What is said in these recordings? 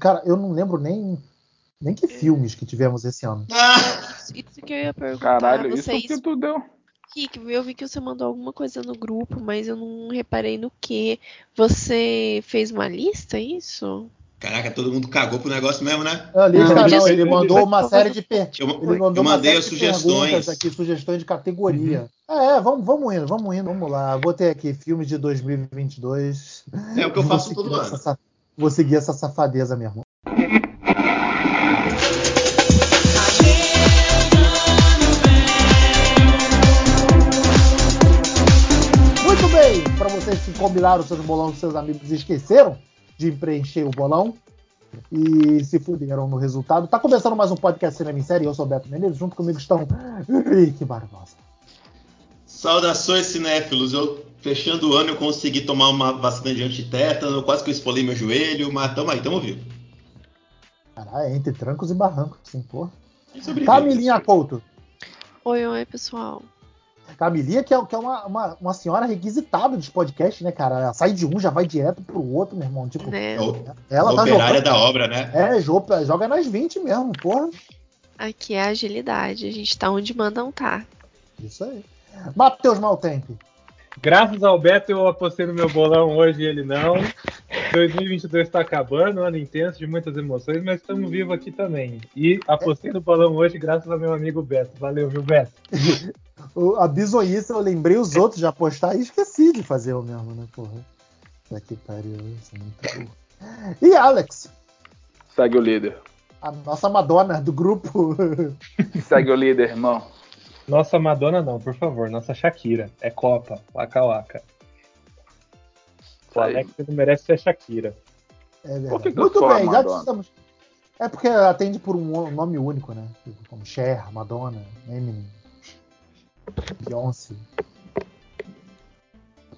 Cara, eu não lembro nem, nem que filmes que tivemos esse ano. Isso, isso que eu ia perguntar. Caralho, vocês... isso que tu deu. Rick, eu vi que você mandou alguma coisa no grupo, mas eu não reparei no que. Você fez uma lista, é isso? Caraca, todo mundo cagou pro negócio mesmo, né? A lista, Não, não, ele mandou uma série de per... Eu, ele mandou eu mandei as sugestões. aqui, sugestões de categoria. É, vamos, vamos indo, vamos indo, vamos lá. Vou ter aqui filmes de 2022. É o que eu faço todo essa ano. sa- Vou seguir essa safadeza mesmo. Muito bem, para vocês que combinaram seus bolões com seus amigos e esqueceram de preencher o bolão e se fuderam no resultado. Tá começando mais um podcast Cinema em Série. Eu sou o Beto Menezes, junto comigo estão Rick Barbosa. Saudações, cinéfilos. Eu, fechando o ano, eu consegui tomar uma vacina de antitétano, quase que eu esfolei meu joelho, mas tamo aí, tamo vivo. Caralho, entre trancos e barrancos, sim, porra. Sobrevivi. Camilinha Couto. Oi, oi, pessoal. Camilinha, que é, que é uma, uma, uma senhora requisitada dos podcasts, né, cara? Ela sai de um, já vai direto pro outro, meu irmão. Tipo, Né? É o- ela tá operária jogando. da obra, né? É, joga, joga nas 20 mesmo, porra. Aqui é a agilidade. A gente tá onde mandam tá. Isso aí. Matheus Maltempe. Graças ao Beto, eu apostei no meu bolão hoje e ele não. 2022 está acabando, um ano intenso de muitas emoções, mas estamos vivos aqui também. E apostei no bolão hoje graças ao meu amigo Beto. Valeu, viu, Beto? O- A bizonhice, eu lembrei os outros de apostar e esqueci de fazer o mesmo, né, porra? Puta que pariu, isso é muito burro. E Alex, Segue o líder. a nossa Madonna do grupo. Segue o líder, irmão. Nossa Madonna não, por favor. Nossa Shakira. É Copa. Waka Waka. O. Alex não merece ser Shakira. É verdade. Que Muito bem, já estamos. É porque atende por um nome único, né? Como Cher, Madonna, Eminem, Beyoncé.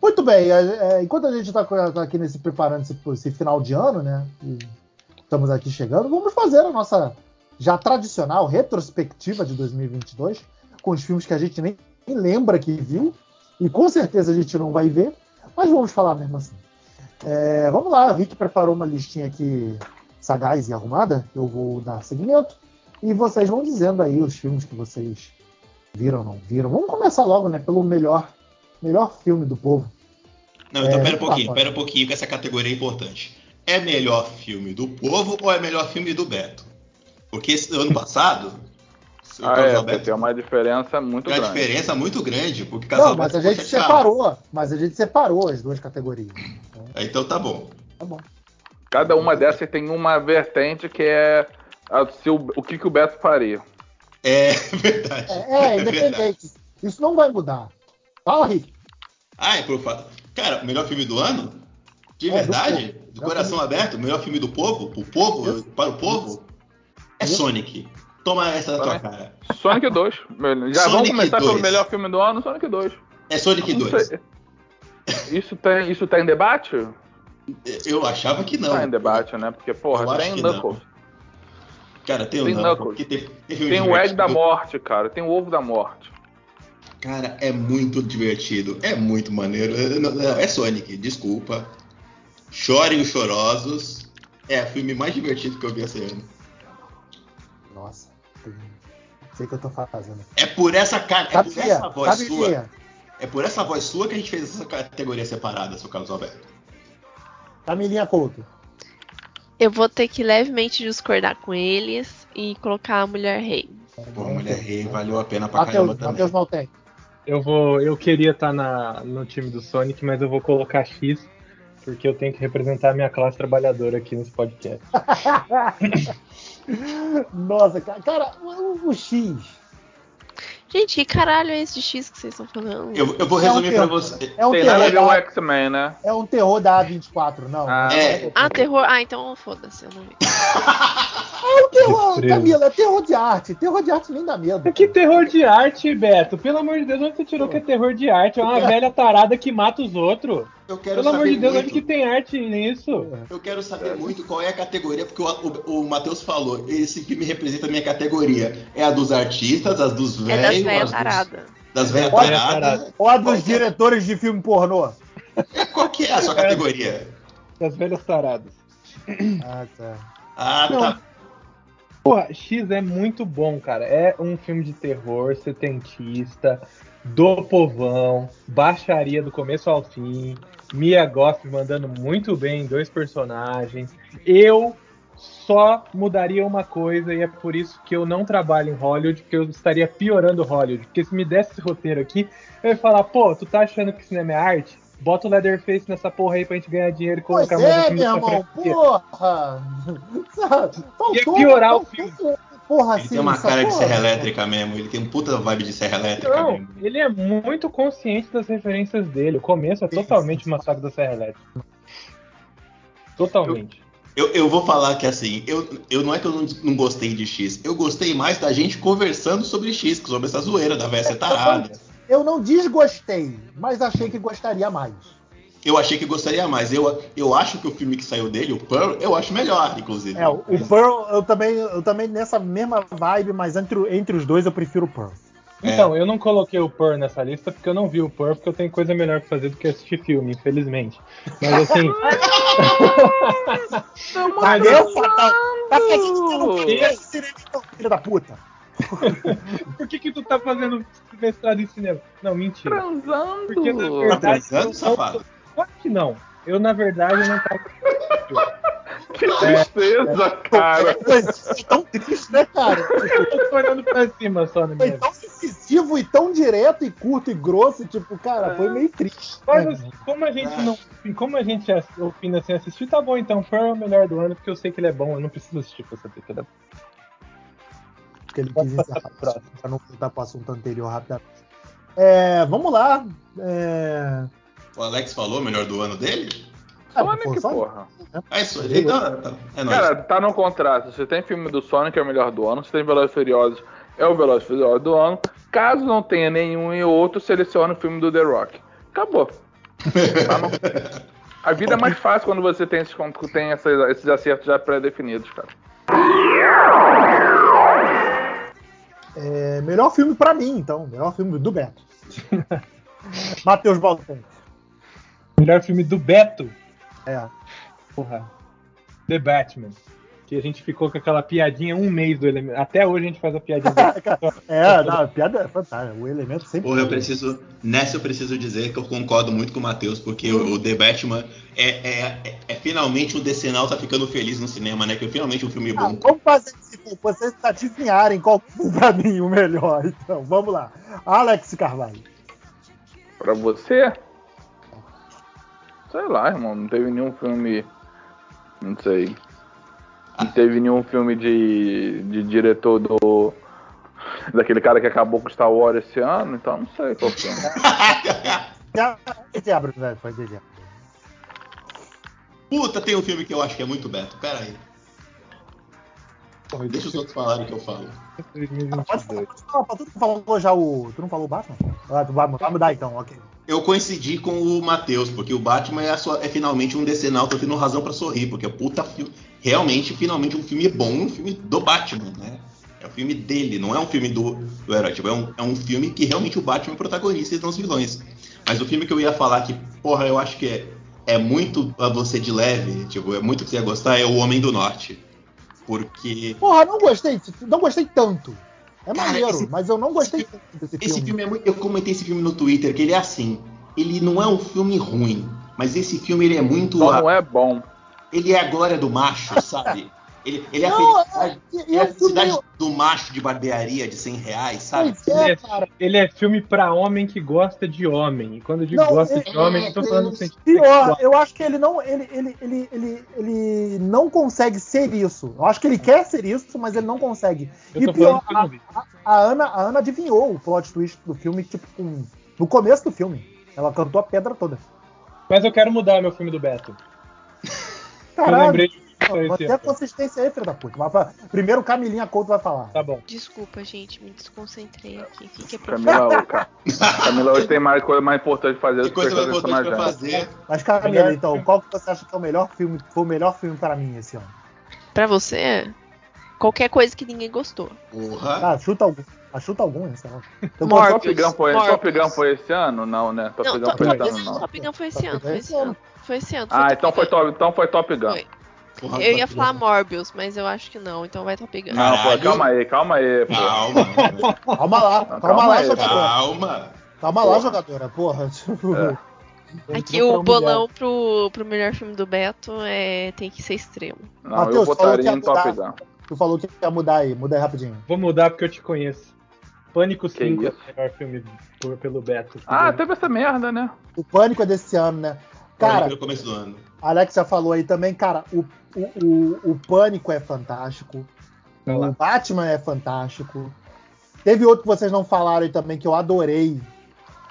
Muito bem, é, é, enquanto a gente está aqui nesse preparando esse, esse final de ano, né? e estamos aqui chegando, vamos fazer a nossa já tradicional retrospectiva de 2022 com os filmes que a gente nem, nem lembra que viu e com certeza a gente não vai ver, mas vamos falar mesmo assim. É, vamos lá, a Rick preparou uma listinha aqui sagaz e arrumada. Eu vou dar seguimento. E vocês vão dizendo aí os filmes que vocês viram ou não viram. Vamos começar logo, né? Pelo melhor, melhor filme do povo. Não, então É, pera um tá, pouquinho, pode. pera um pouquinho, que essa categoria é importante. É melhor filme do povo ou é melhor filme do Beto? Porque esse ano passado, Ah, Carlos é, Alberto tem uma diferença muito tem uma grande. diferença muito grande, porque Carlos Não, mas Alberto a gente chateado. separou. Mas a gente separou as duas categorias. Então, Então tá bom. tá bom. Cada uma dessas tem uma vertente que é a- se o, o que, que o Beto faria. É verdade. É, é independente. Isso não vai mudar. Fala, Rick. Ah, é por fato. Cara, o melhor filme do ano? De É, do verdade? povo. Do, coração aberto? O melhor filme do povo? O povo? Isso. Para o povo? É Isso. Sonic. Toma essa na tua cara. Sonic 2. Meu, Já Sonic vamos começar 2. pelo melhor filme do ano, Sonic 2. É Sonic Não 2. sei. Isso tem, isso tem debate? Eu achava que não. Tá em debate, né? Porque, porra, Eu tem Knuckles. Cara, tem o Tem Knuckles. Knuckles. que tem, tem Tem o Egg da Morte, cara. Tem o Ovo da Morte. Cara, é muito divertido. É muito maneiro. É- não- não, É Sonic, desculpa. Chorem os chorosos. É o filme mais divertido que eu vi esse ano. Nossa. Sei o que eu tô fazendo. É por essa cara, é por essa voz sua. Camilinha. É por essa voz sua que a gente fez essa categoria separada, seu Carlos Alberto. Camilinha Couto. Eu vou ter que levemente discordar com eles e colocar a Mulher Rei. Pô, Mulher Rei valeu a pena pra Matheus, caramba também. Matheus Maltec. Eu vou, eu queria estar na, no time do Sonic, mas eu vou colocar X porque eu tenho que representar a minha classe trabalhadora aqui nesse podcast. Nossa, cara, cara, o, o X. Gente, que caralho é esse X que vocês estão falando? Eu, eu vou É um resumir pra terror. você. É um tem terror da, X-Men, né? é um terror da A24, não. Ah. É. Ah, terror. Ah, então foda-se, eu não vi. É um terror. Camila, é terror de arte. Terror de arte nem dá medo. Que terror de arte, Beto? Pelo amor de Deus, onde você tirou que é terror de arte? É uma velha tarada que mata os outros. Eu quero Pelo amor de Deus, muito. onde que tem arte nisso? Eu quero saber muito qual é a categoria, porque o, o, o Matheus falou, esse filme representa a minha categoria. É a dos artistas, as dos É das velhos, velhas taradas. das velhas taradas. Ou a dos é? diretores de filme pornô. Qual que é a sua categoria? Das velhas taradas. Ah, tá. Ah, Não. tá. Porra, X é muito bom, cara. É um filme de terror, setentista, do povão, baixaria do começo ao fim. Mia Goth mandando muito bem em dois personagens. Eu só mudaria uma coisa e é por isso que eu não trabalho em Hollywood, porque eu estaria piorando Hollywood. Porque se me desse esse roteiro aqui, eu ia falar, pô, tu tá achando que cinema é arte? Bota o Leatherface nessa porra aí pra gente ganhar dinheiro e Pois colocar mais é, filme meu irmão, porra! Faltou, Ia piorar o faltou, Porra, Ele assim, tem uma cara de porra. serra elétrica mesmo. Ele tem um puta vibe de serra elétrica Não, mesmo. ele é muito consciente das referências dele. O começo é totalmente uma saga da Serra Elétrica. Totalmente. Eu, eu vou falar que assim, eu, eu não é que eu não, não gostei de X, eu gostei mais da gente conversando sobre X, sobre essa zoeira da véia ser tarada. Eu não desgostei, mas achei que gostaria mais. Eu achei que gostaria mais. Eu, eu acho que o filme que saiu dele, o Pearl, eu acho melhor, inclusive. É, o Pearl, eu também, eu também nessa mesma vibe, mas entre, entre os dois eu prefiro o Pearl. É. Então, eu não coloquei o Purr nessa lista porque eu não vi o Purr, porque eu tenho coisa melhor pra fazer do que assistir filme, infelizmente. Mas assim, Valeu, Fatal! Pra que a gente não fez cinema, filho da puta? por que que tu tá fazendo mestrado em cinema? Não, mentira. Transando. Porque na Tá verdade. transando, eu- safado? Claro que não. Eu, na verdade, não tava. Que tristeza, cara. Foi tão triste, né, cara? Eu tô olhando pra cima só na Foi minha vida. tão incisivo e tão direto e curto e grosso, tipo, cara, foi meio triste. Mas né? assim, como a gente não. Como a gente opina sem assistir, tá bom, então Pearl é o melhor do ano, porque eu sei que ele é bom, eu não preciso assistir pra saber que ele é bom. Que ele quis encerrar. Pra não voltar pro assunto anterior rapidamente. É, vamos lá. É... O Alex falou o melhor do ano dele? Ah, Sonic, pô, Sonic? porra. É isso aí. Então, tá- é nóis. Cara, tá no contrato. Se tem filme do Sonic, é o melhor do ano. Se tem Velozes e Furiosos, é o Velozes e Furiosos do ano. Caso não tenha nenhum e outro, seleciona o filme do The Rock. Acabou. Tá no- A vida é mais fácil quando você tem esses, tem esses acertos já pré-definidos, cara. É, melhor filme pra mim, então. Melhor filme do Beto. Matheus Baltani. Melhor filme do Beto. É. Porra. The Batman. Que a gente ficou com aquela piadinha um mês do elemento. Até hoje a gente faz a piadinha do É, não, a piada é fantástica. O elemento sempre. Porra, eu preciso. Nessa eu preciso dizer que eu concordo muito com o Matheus, porque o, o The Batman é, é, é, é finalmente o Decenal tá ficando feliz no cinema, né? Que é finalmente um filme Ah, bom. vamos fazer pra vocês adivinharem qual foi pra mim o melhor. Então, vamos lá. Alex Carvalho. Pra você? Sei lá, irmão. Não teve nenhum filme. Não sei. Não teve nenhum filme de, de diretor do. Daquele cara que acabou com Star Wars esse ano, então não sei qual filme. Diabro, velho, foi. Puta, tem um filme que eu acho que é muito Beto. Pera aí. Deixa os outros falarem o que eu falo. Pode falar, 2022. pode falar, tu não falou já o. Tu não falou o Batman? Ah, tu vai, vai mudar então, ok. Eu coincidi com o Matheus, porque o Batman é, a sua- é finalmente um decenal, tô tendo razão pra sorrir, porque é puta filme. Realmente, finalmente, um filme bom, um filme do Batman, né? É o filme dele, não é um filme do, do herói. Tipo, é, um, é um filme que realmente o Batman é o protagonista e não os vilões. Mas o filme que eu ia falar que, porra, eu acho que é, é muito a você de leve, tipo, é muito que você ia gostar, é O Homem do Norte. Porque Porra, não gostei, não gostei tanto. É Cara, maneiro, esse- mas eu não gostei tanto desse Esse filme. filme é muito. Eu comentei esse filme no Twitter, que ele é assim. Ele não é um filme ruim, mas esse filme ele é muito. Só a- não é bom. Ele é a glória do macho, sabe? Ele, ele é a Não, felicidade, E, é e a o filme. felicidade do macho de barbearia de 100 reais, sabe? Pois Ele é, é, cara. ele é filme pra homem que gosta de homem. E quando eu digo Não, gosta é- de homem, é- eu tô falando no sentido Pior, sexual. eu acho que ele não, ele, ele, ele, ele, ele não consegue ser isso. Eu acho que ele quer ser isso, mas ele não consegue. Eu e pior, vi. a, a Ana, a Ana adivinhou o plot twist do filme, tipo, com- no começo do filme. Ela cantou a pedra toda. Mas eu quero mudar meu filme do Beto. Eu Caralho, lembrei de a ano. consistência aí, filho da puta. Primeiro Camilinha Couto vai falar. Tá bom. Desculpa, gente, me desconcentrei aqui. Fique por Camila, cara. Camila hoje tem mais coisa mais importante fazer do Que que coisa mais importante pra fazer. Mas, Camila, então, qual que você acha que é o melhor filme, foi o melhor filme para mim esse ano? Pra você, qualquer coisa que ninguém gostou. Porra. Ah, chuta algum. Ah, chuta algum, esse ano. Eu Morbius. Top Gun foi. Top Gun foi esse ano? Não, né? Top Não, Gun Top foi Gun esse ano, não. Top Gun foi esse Top ano, Gun foi esse esse ano. Foi esse ano. foi Ah, então foi. Top, então foi Top Gun. Foi. Porra, Eu ia falar. Morbius, mas eu acho que não, então vai Top Gun. Não, pô, calma aí, calma aí, pô. Calma, Calma lá, calma, calma lá, aí, jogadora. calma. Calma lá, jogadora. Porra. É. Aqui o bolão pro, pro melhor filme do Beto é tem que ser extremo. Não, Matheus, eu falou botaria que ia em Top. Gun. Tu falou que ia mudar aí, muda aí rapidinho. Vou mudar porque eu te conheço. Pânico Que 5 é o melhor filme por- pelo Beto. Ah, teve essa merda, né? O pânico é desse ano, né? Cara, no começo do ano. a Alex já falou aí também, cara, o, o, o, o pânico é fantástico. Vai lá. O Batman é fantástico. Teve outro que vocês não falaram aí também que eu adorei.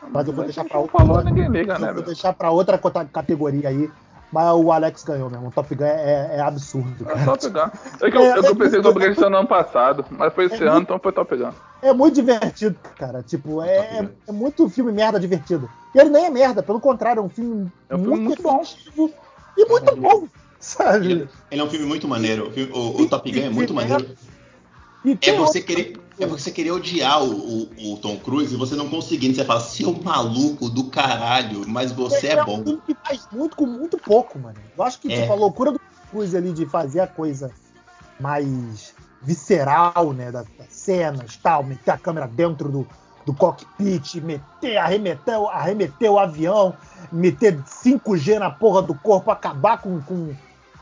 Mas eu vou deixar pra outra. falou, ninguém liga, eu né, vou deixar pra outra categoria aí. Mas o Alex ganhou mesmo. O Top Gun é, é absurdo, É cara. Top Gun. É que eu, é eu pensei em Top Gun esse ano passado, mas foi esse É ano, muito- então foi Top Gun. É muito divertido, cara. Tipo, é, Gun. é muito filme merda divertido. E ele nem é merda, pelo contrário, é um filme, É um filme muito bom. e muito bom, sabe? Ele, ele é um filme muito maneiro. O, filme- o- o Top Gun é muito maneiro. E É você querer, é você querer odiar o, o- o Tom Cruise e você não conseguindo. Você fala, seu maluco do caralho, mas você é um bom. filme que faz muito com muito pouco, mano. Eu acho que É. tipo, a loucura do Cruise ali de fazer a coisa mais visceral, né, das, das cenas, tal, meter a câmera dentro do, do cockpit, meter, arremeter, arremeter o avião, meter 5G na porra do corpo, acabar com, com,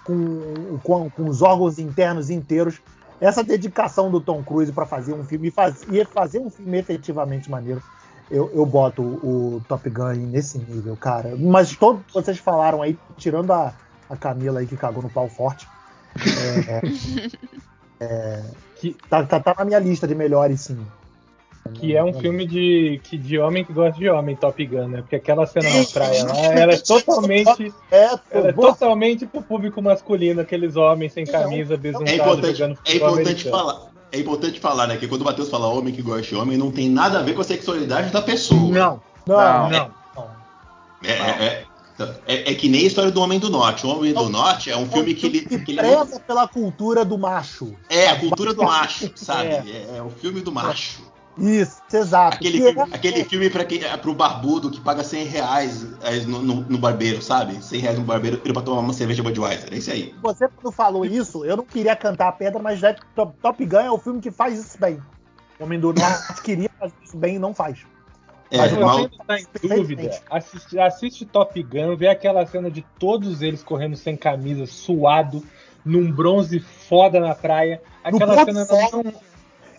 com, com, com os órgãos internos inteiros. Essa dedicação do Tom Cruise para fazer um filme e, faz, e fazer um filme efetivamente maneiro, eu, eu boto o, Top Gun nesse nível, cara. Mas todos vocês falaram aí, tirando a, a Camila aí que cagou no pau forte, é, é, Que- tá, tá, tá na minha lista de melhores, sim. Que é um filme de, que, de homem que gosta de homem, Top Gun, né? Porque aquela cena na praia lá, ela é totalmente, É, ela é totalmente pro público masculino, aqueles homens sem camisa, É besuntados, importante, jogando é futebol importante americano. falar. É importante falar, né? Que quando o Matheus fala homem que gosta de homem, não tem nada a ver com a sexualidade da pessoa. Não, não, Não. não. É, é, é, é que nem a história do Homem do Norte. O Homem do Norte é um filme que ele. que é, preza pela cultura do macho. é a cultura do macho, sabe? É. É, é o filme do macho. Isso, exato. Aquele Que filme, é- aquele filme pra quem, é pro barbudo que paga 100 reais é, no, no- no barbeiro, sabe? 100 reais no barbeiro pra tomar uma cerveja Budweiser. É isso aí. Você quando falou isso, eu não queria cantar a pedra, mas já Top, Top Gun é o filme que faz isso bem. O Homem do Norte queria fazer isso bem e não faz. É, Mas Se mal- você ainda tá em dúvida, assiste, assiste Top Gun, vê aquela cena de todos eles correndo sem camisa, suado, num bronze foda na praia. Aquela cena não,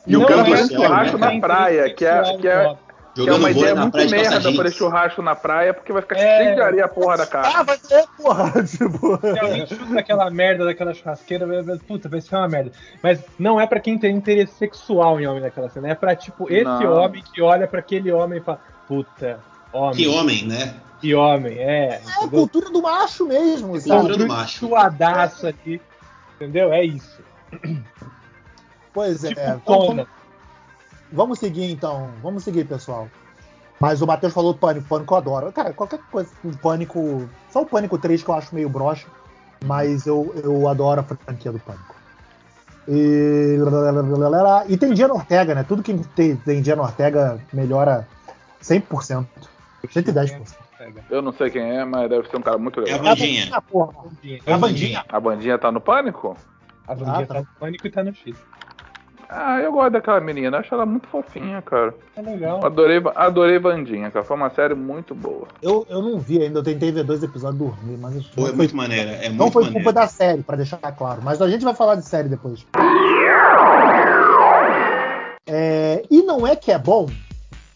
E o não canto é do céu, churrasco né, na praia, que é- que é- Que é jogando uma ideia muito merda jeans. fazer churrasco na praia, porque vai ficar É. cheio de areia a porra da cara. Ah, vai ser, porra! Tipo. Se alguém chuta aquela merda daquela churrasqueira, vai- vai- puta, vai ser uma merda. Mas não é pra quem tem interesse sexual em homem naquela cena. É pra, tipo, esse Não. homem que olha pra aquele homem e fala, puta, homem. Que homem, né? Que homem, é. É a entendeu? cultura do macho mesmo, Cultura sabe? do macho. Suadaço aqui. Entendeu? É isso. Pois é. Tipo Então. Vamos, seguir então. Vamos seguir, pessoal. Mas o Matheus falou pânico, pânico eu adoro. Cara, qualquer coisa, um pânico. Só o pânico 3 que eu acho meio broxa. Mas eu, eu adoro a franquia do pânico. E, e tem Diana Ortega, né? Tudo que tem, tem Diana Ortega melhora 110%. 110%. Eu não sei quem é, mas deve ser um cara muito É a legal. Bandinha. Ah, porra. É a Bandinha. A bandinha tá no pânico? A Vandinha Ah, tá. tá no pânico e tá no X. Ah, eu gosto daquela menina, acho ela muito fofinha, cara. É legal. Adorei, adorei Bandinha, cara. Foi uma série muito boa. Eu, eu não vi ainda, eu tentei ver dois episódios dormir, mas Pô, não é foi, muito maneira. É não muito foi maneiro. culpa da série, pra deixar claro. Mas a gente vai falar de série depois. É, e não é que é bom,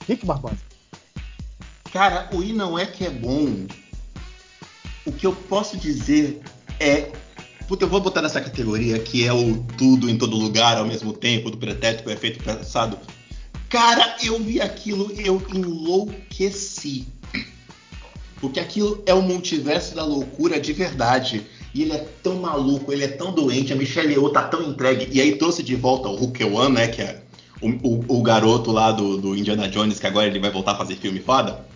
Rick Barbosa. Cara, o I não é que é bom. O que eu posso dizer é. Puta, eu vou botar nessa categoria que é o tudo em todo lugar ao mesmo tempo, do pretérito com efeito passado. Cara, eu vi aquilo eu enlouqueci. Porque aquilo é o multiverso da loucura de verdade. E ele é tão maluco, ele é tão doente, a Michelle Yeoh tá tão entregue. E aí trouxe de volta o One, né? Que é o, o- o garoto lá do, do Indiana Jones, que agora ele vai voltar a fazer filme foda.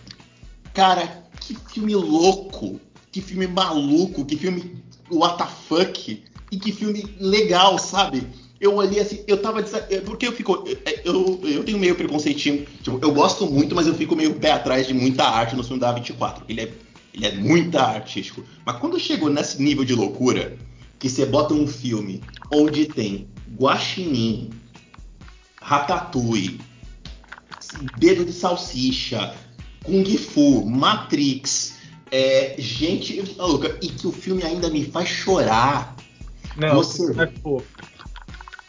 Cara, que filme louco, que filme maluco, que filme what the fuck, e que filme legal, sabe? Eu olhei assim, eu tava. é, Porque eu fico. Eu, eu tenho meio preconceitinho. Tipo, eu gosto muito, mas eu fico meio pé atrás de muita arte no filme da A24. Ele é, ele é muito artístico. Mas quando chegou nesse nível de loucura, que você bota um filme onde tem Guaxinim, Ratatouille, Dedo de Salsicha, Kung Fu, Matrix, é, gente maluca, e que o filme ainda me faz chorar. Não, Você- é fofo.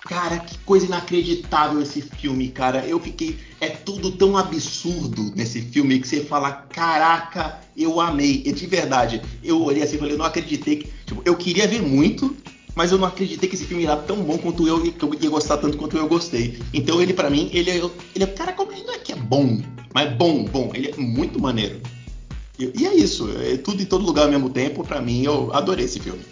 Cara, que coisa inacreditável esse filme, cara. Eu fiquei. É tudo tão absurdo nesse filme que você fala: caraca, eu amei. E de verdade, eu olhei assim e falei: eu não acreditei. Que, tipo, eu queria ver muito, mas eu não acreditei que esse filme era tão bom quanto eu e que eu ia gostar tanto quanto eu gostei. Então ele, pra mim, ele é. Ele é cara, como ele não é que é bom, mas bom, bom. Ele é muito maneiro. E, e é isso. É tudo em todo lugar ao mesmo tempo. Pra mim, eu adorei esse filme.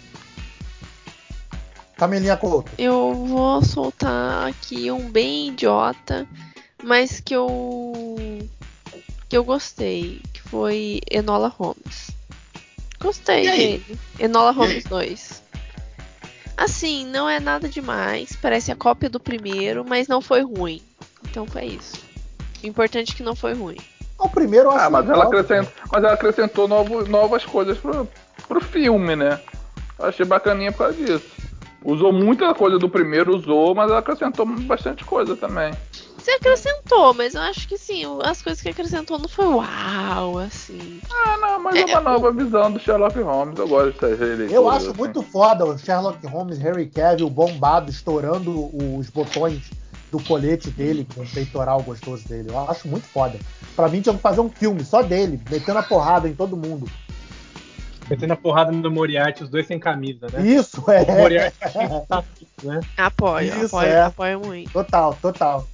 Camelinha Couto. Eu vou soltar aqui um bem idiota, mas que eu que eu gostei, que foi Enola Holmes. Gostei dele. Enola Holmes aí? 2. Assim, não é nada demais, parece a cópia do primeiro, mas não foi ruim. Então foi isso. O importante é que não foi ruim. O primeiro eu acho Ah, mas ela, acrescentou, mas ela acrescentou novo- novas coisas pro, pro filme, né? Eu achei bacaninha por causa disso. Usou muita coisa do primeiro, usou, mas ela acrescentou bastante coisa também. Você acrescentou, mas eu acho que sim, as coisas que acrescentou não foi uau, assim. Ah, não, mas é uma nova visão do Sherlock Holmes. Eu gosto dessas releituras. Eu acho assim. muito foda o Sherlock Holmes, Harry Cavill, bombado, estourando os botões do colete dele com o peitoral gostoso dele. Eu acho muito foda. Pra mim tinha que fazer um filme só dele, metendo a porrada em todo mundo. Metendo a porrada no Moriarty, os dois sem camisa, né? Isso, O é. Moriarty tá, né? Apoio, Isso, apoio, é. apoio muito. Total, total.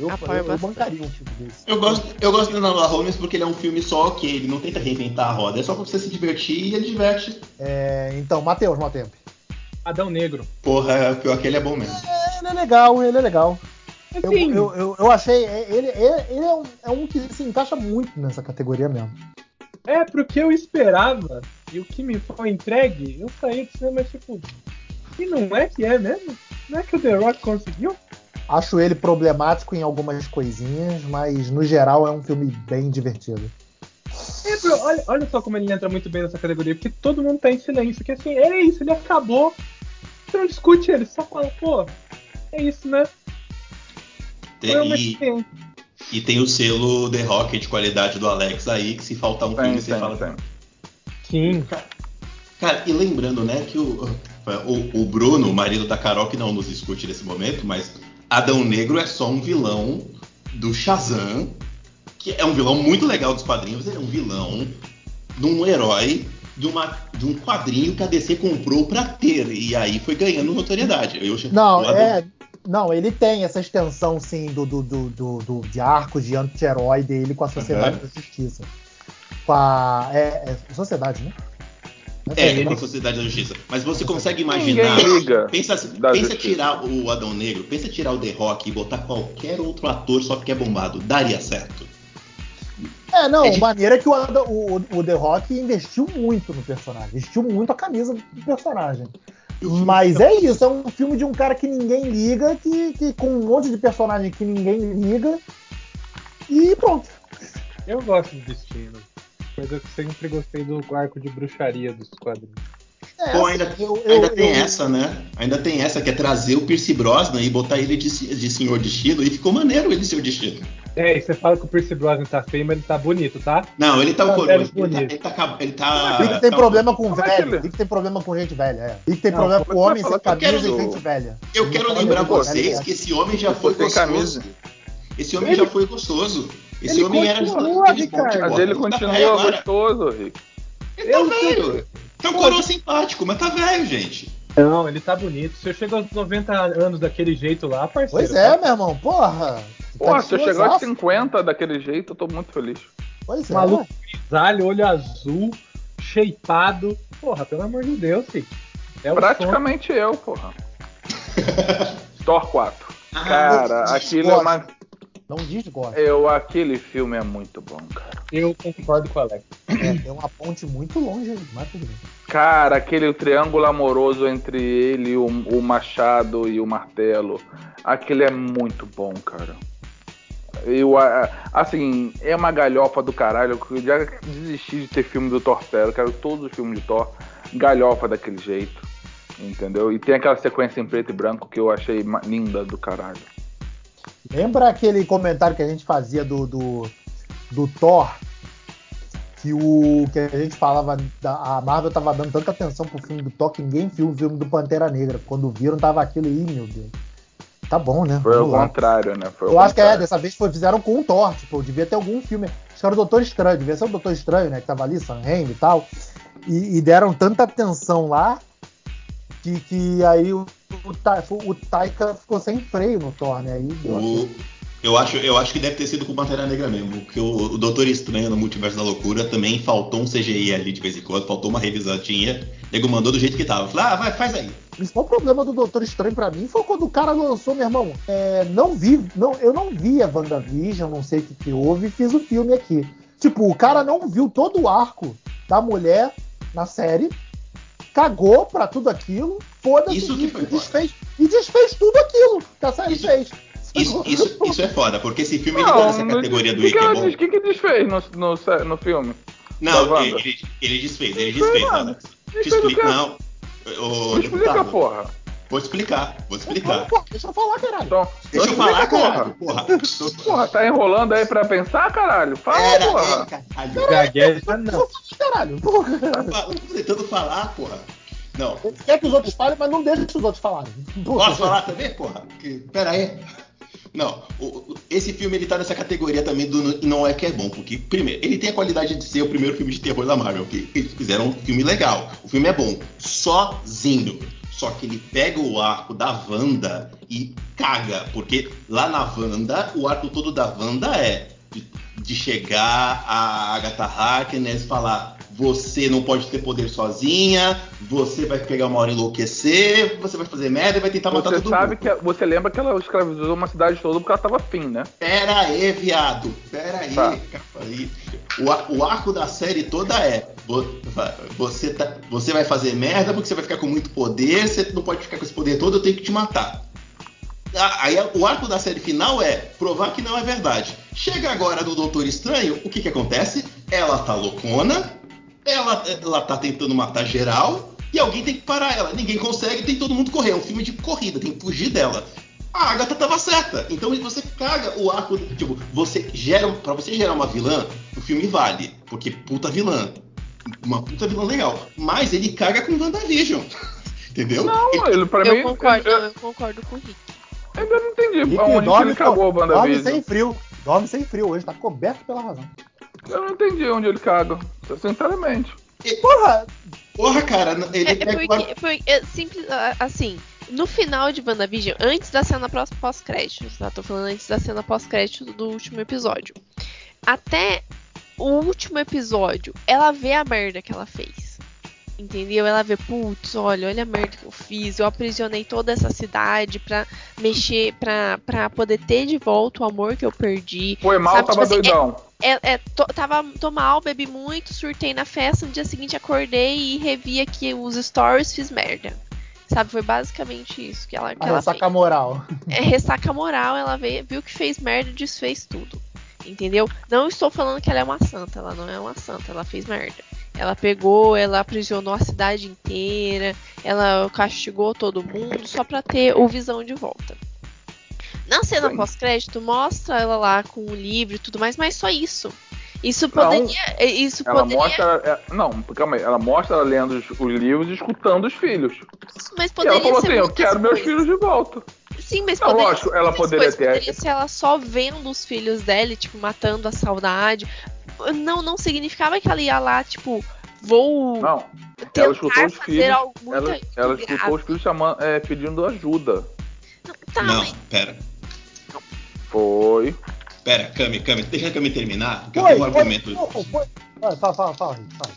Eu, Apoio eu, eu bancaria um filme desse. Eu gosto, eu gosto do Enola Holmes porque ele é um filme só ok, ele não tenta reinventar a roda, é só pra você se divertir e ele diverte. É, então, Matheus, mau tempo. Adão Negro. Porra, pior que ele é bom mesmo. Ele é legal, ele é legal. Eu, Assim, eu, eu, eu achei. Ele, ele, ele é, um, é um que se encaixa muito nessa categoria mesmo. é porque eu esperava e o que me foi entregue, eu saí do cinema tipo. E não é que é mesmo? Não é que o The Rock conseguiu? Acho ele problemático em algumas coisinhas, mas no geral é um filme bem divertido. É, bro, olha, olha só como ele entra muito bem nessa categoria, porque todo mundo tá em silêncio, que assim, é isso, ele acabou. Você não discute ele, só fala, pô, é isso, né? Tem- Foi uma e, e tem o selo The Rock de qualidade do Alex aí, que se faltar um Tem, filme, você tem, fala. tem. Sim. Cara, e lembrando, né, que o, o, o Bruno, o marido da Carol, que não nos escute nesse momento, mas Adão Negro é só um vilão do Shazam, que é um vilão muito legal dos quadrinhos, ele é um vilão de um herói de, uma, de um quadrinho que a DC comprou pra ter, e aí foi ganhando notoriedade. Eu, Não, é. Não, ele tem essa extensão, sim, do, do, do, do, do- de arco de anti-herói dele com a Sociedade Uhum. da Justiça. Com a. É, é Sociedade, né? É, Ele- com a Sociedade da Justiça. Mas você consegue imaginar. Pensa, pensa tirar o Adão Negro, pensa tirar o The Rock e botar qualquer outro ator só porque é bombado. Daria certo. É, não, É de- maneira que o, o, o The Rock investiu muito no personagem, vestiu muito a camisa do personagem. Mas é isso, é um filme de um cara que ninguém liga, que, que com um monte de personagem que ninguém liga. E pronto. Eu gosto do destino. Mas eu sempre gostei do arco de bruxaria dos quadrinhos. É, Pô, ainda, eu- eu- ainda tem eu- essa, né? Ainda tem essa que é trazer o Pierce Brosnan e botar ele de, de Senhor Destino. E ficou maneiro ele ser o Destino. É, e você fala que o Percy Brosnan tá feio, mas ele tá bonito, tá? Não, ele tá Tá coroso. velho Ele tá, bonito. ele tá. Ele tá, Rick tem tá- problema com é que velho. ele- Rick tem problema com gente velha, é. Rick tem Não, problema com é que homem sem que camisa e quero- gente velha. Eu quero lembrar tem vocês que esse homem já foi gostoso. camisa. Esse homem Ele- já foi gostoso. Esse Ele homem era Mas ele tá continua gostoso, Rick. Ele tá Eu- velho. É um coroa simpático, mas tá velho, gente. Não, ele tá bonito. Se eu chego aos 90 anos daquele jeito lá, parceiro. Pois é, meu irmão, porra. Porra, Tá se eu chegar aos destroçado. 50 daquele jeito, eu tô muito feliz. Pois é. Maluco grisalho, olho azul, shapeado. Porra, pelo amor de Deus, filho. É Praticamente eu, porra. Thor 4. Ah, Cara, aquilo é uma. Não desgosta. Eu, aquele filme é muito bom, cara. Eu concordo com o Alex. É, tem uma ponte muito longe aí, mas tudo bem. Cara, aquele triângulo amoroso entre ele, o, o machado e o martelo. Aquele é muito bom, cara. Eu, assim, é uma galhofa do caralho. Eu já desisti de ter filme do Thor Zero. Quero todos os filmes de Thor galhofa daquele jeito. Entendeu? E tem aquela sequência em preto e branco que eu achei linda do caralho. Lembra aquele comentário que a gente fazia do, do, do Thor? Que, o, que a gente falava, a Marvel tava dando tanta atenção pro filme do Thor que ninguém viu o filme do Pantera Negra. Quando viram, tava aquilo aí, meu Deus. Tá bom, né? Foi Vamos lá. contrário, né? Foi Eu acho que é, contrário. dessa vez foi, fizeram com o Thor, tipo, devia ter algum filme. Acho que era o Doutor Estranho, devia ser o Doutor Estranho, né? Que tava ali, Sam Raimi e tal. E, e deram tanta atenção lá que, que aí o, o, o Taika ficou sem freio no Thor, né? Aí deu O- eu, acho, eu acho que deve ter sido com Pantera Negra mesmo. Porque o, o Doutor Estranho no Multiverso da Loucura também faltou um CGI ali de vez em quando, faltou uma revisadinha. O nego mandou do jeito que tava. Falei, ah, vai, faz aí. O principal problema do Doutor Estranho pra mim foi quando o cara lançou, meu irmão. é, não vi, não, eu não vi a WandaVision, não sei o que, que houve, e fiz o filme aqui. Tipo, o cara não viu todo o arco da mulher na série, cagou pra tudo aquilo, foda-se Isso que e, foi e desfez, e desfez tudo aquilo que a série Isso- fez. Isso, isso, isso é foda, porque esse filme ele tá nessa categoria do o que, Ike que, é que, que desfez no, no, no filme? Não, ele, ele, ele desfez, ele Desfez desfez. Te Desfez o explica. quê? Não. Ô, Me explica, deputado, porra. Vou explicar, vou explicar. Pô, deixa eu falar, caralho. Então, Deixa eu falar, caralho. Porra. Porra, tá enrolando aí pra pensar, caralho? Fala, Era, porra. é, caralho. Gagueja não. Caralho, porra. Fala, tô tentando falar, porra. Não. Ele quer que os outros falem, mas não deixa os outros falarem. Porra. Posso falar também, porra? Que, pera aí. Não, o- esse filme ele tá nessa categoria também do não é que é bom, porque, primeiro, ele tem a qualidade de ser o primeiro filme de terror da Marvel, que eles fizeram um filme legal. O filme é bom, sozinho. Só que ele pega o arco da Wanda e caga, porque lá na Wanda, o arco todo da Wanda é de, de chegar a Agatha Harkness falar você não pode ter poder sozinha, você vai pegar uma hora e enlouquecer, você vai fazer merda e vai tentar matar Você todo sabe mundo. que você lembra que ela escravizou uma cidade toda porque ela tava afim, né? Pera aí, viado. Pera aí, Tá. aí. O, o arco da série toda é: você, tá- você vai fazer merda porque você vai ficar com muito poder, você não pode ficar com esse poder todo, eu tenho que te matar. Ah, Aí o arco da série final é provar que não é verdade. Chega agora no Doutor Estranho, o que que acontece? Ela tá loucona, ela, ela tá tentando matar geral e alguém tem que parar ela. Ninguém consegue, tem todo mundo correr. É um filme de corrida, tem que fugir dela. A Agatha tava certa. Então você caga o arco. Tipo, você gera. Pra você gerar uma vilã, o filme vale. Porque puta vilã. Uma puta vilã legal. Mas ele caga com WandaVision. Entendeu? Não, Ele- ele pra Eu mim. concordo, Eu, eu concordo com o Rick. eu ainda não entendi Rick, aonde que dorme, ele cagou a dorme WandaVision. sem frio. Dorme sem frio hoje, tá coberto pela razão. Eu não entendi onde ele caga, sinceramente. Porra, Porra, cara, ele É, é porque, porque é simples, assim, no final de WandaVision, antes da cena pós- pós-créditos, tá? Tô falando antes da cena pós-crédito do último episódio. Até o último episódio, ela vê a merda que ela fez. Entendeu? Ela vê, putz, olha, olha a merda que eu fiz. Eu aprisionei toda essa cidade pra mexer, pra, pra poder ter de volta o amor que eu perdi. Foi mal, Sabe, tava tipo assim, doidão. É, é, to- tava tô mal, bebi muito, surtei na festa, no dia seguinte acordei e revi aqui os stories, fiz merda. Sabe, foi basicamente isso que ela, que a ela ressaca fez. moral. É ressaca moral, ela veio, viu que fez merda e desfez tudo. Entendeu? Não estou falando que ela é uma santa, ela não é uma santa, ela fez merda. Ela pegou, ela aprisionou a cidade inteira, ela castigou todo mundo só pra ter o visão de volta. Na cena pós-crédito, mostra ela lá com o livro e tudo mais, mas só isso. Isso Não, poderia. Isso Ela poderia. mostra. é, não, calma aí. Ela mostra ela lendo os, os livros e escutando os filhos. isso, mas E poderia ela falou ser assim: Eu quero meus filhos de volta. Sim, mas Não, poderia lógico, ela poderia coisas. ter- Poderia ser ela só vendo os filhos dela, e, tipo, matando a saudade. Não, não significava que ela ia lá, tipo, vou Não. ela escutou os fazer filhos. Ela, ela grave. escutou os filhos chamando, é, pedindo ajuda. Tá, Não, mas pera. Foi. Pera, Cami, Cami, deixa a Cami terminar, porque eu tenho um argumento. foi, foi. Vai, Fala, fala, fala, fala.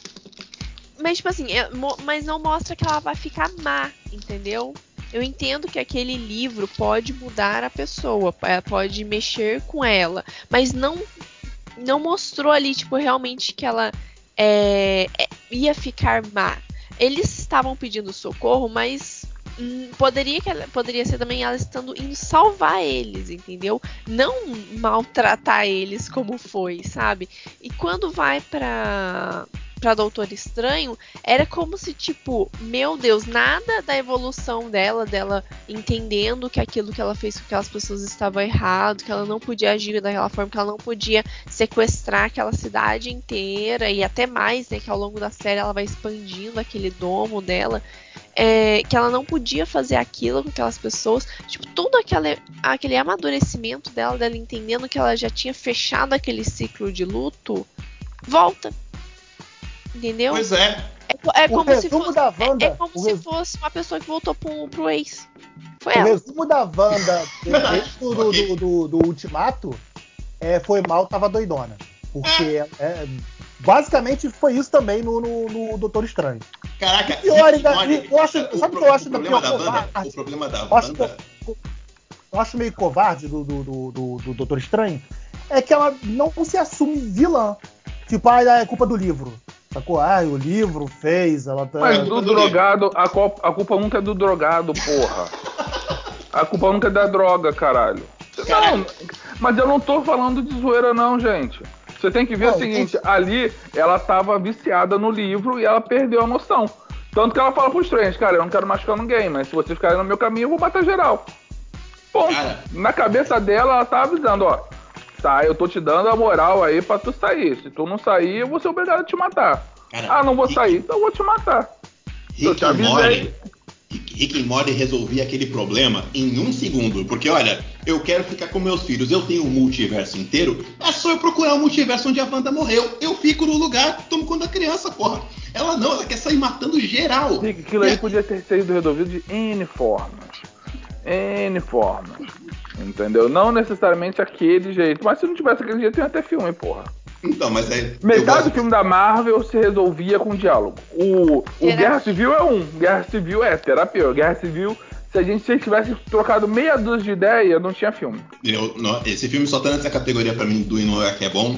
Mas, tipo assim, é, mas não mostra que ela vai ficar má, entendeu? Eu entendo que aquele livro pode mudar a pessoa, é, pode mexer com ela, mas não não mostrou ali, tipo, realmente que ela é, é, ia ficar má. Eles estavam pedindo socorro, mas hum, poderia, que ela- poderia ser também ela estando indo salvar eles, entendeu? Não maltratar eles como foi, sabe? E quando vai pra pra Doutor Estranho, era como se, tipo, meu Deus, nada da evolução dela, dela entendendo que aquilo que ela fez com aquelas pessoas estava errado, que ela não podia agir daquela forma, que ela não podia sequestrar aquela cidade inteira e até mais, né? Que ao longo da série ela vai expandindo aquele domo dela. É, que ela não podia fazer aquilo com aquelas pessoas. Tipo, todo aquele, aquele amadurecimento dela, dela entendendo que ela já tinha fechado aquele ciclo de luto, volta. Entendeu? Pois é. É, é como se fosse, da Wanda- é, é como o se fosse uma pessoa que voltou pro, pro ex. Foi O ela. resumo da Wanda do, do, do, do- do Ultimato é, foi mal, tava doidona. Porque é, basicamente foi isso também no, no, no Doutor Estranho. Caraca, pior Rick ainda- Morty- eu acho- o, sabe o que eu acho da problema pior da Wanda? covarde? O problema da Eu acho, Wanda. eu acho meio covarde do, do, do, do, do Doutor Estranho é que ela não se assume vilã. Tipo, ah, é culpa do livro. Sacou? Ah, o livro fez, ela tá. Mas do do drogado, a, co- a culpa nunca é do drogado, porra. A culpa nunca é da droga, caralho. Não, Caralho. mas eu não tô falando de zoeira, não, gente. Você tem que ver Não, o seguinte: ali ela tava viciada no livro e ela perdeu a noção. Tanto que ela fala pros trens, cara, eu não quero machucar ninguém, mas se vocês ficarem no meu caminho, eu vou matar geral. Ponto. Cara. Na cabeça dela, ela tá avisando, ó. Tá, eu tô te dando a moral aí pra tu sair. Se tu não sair, eu vou ser obrigado a te matar. Cara, ah, não vou Rick- sair, então eu vou te matar. Eu Rick te e avisei. Morty. Rick, Rick e Morty resolvia aquele problema em um segundo. Porque, olha, eu quero ficar com meus filhos, eu tenho o multiverso inteiro. É só eu procurar o multiverso onde a Wanda morreu. Eu fico no lugar, tomo conta da criança, porra. Ela não, ela quer sair matando geral. Rick, aquilo aí podia ter sido resolvido de N formas. N formas. Entendeu? Não necessariamente aquele jeito. Mas se não tivesse aquele jeito, tem até filme, porra. Então, mas eu Metade gosto- do filme da Marvel se resolvia com diálogo. O, o. Guerra Civil é um. Guerra Civil é terapia. Guerra Civil, se a gente tivesse trocado meia dúzia de ideia, não tinha filme. Eu- não, esse filme só tá nessa categoria pra mim do e não é que é bom.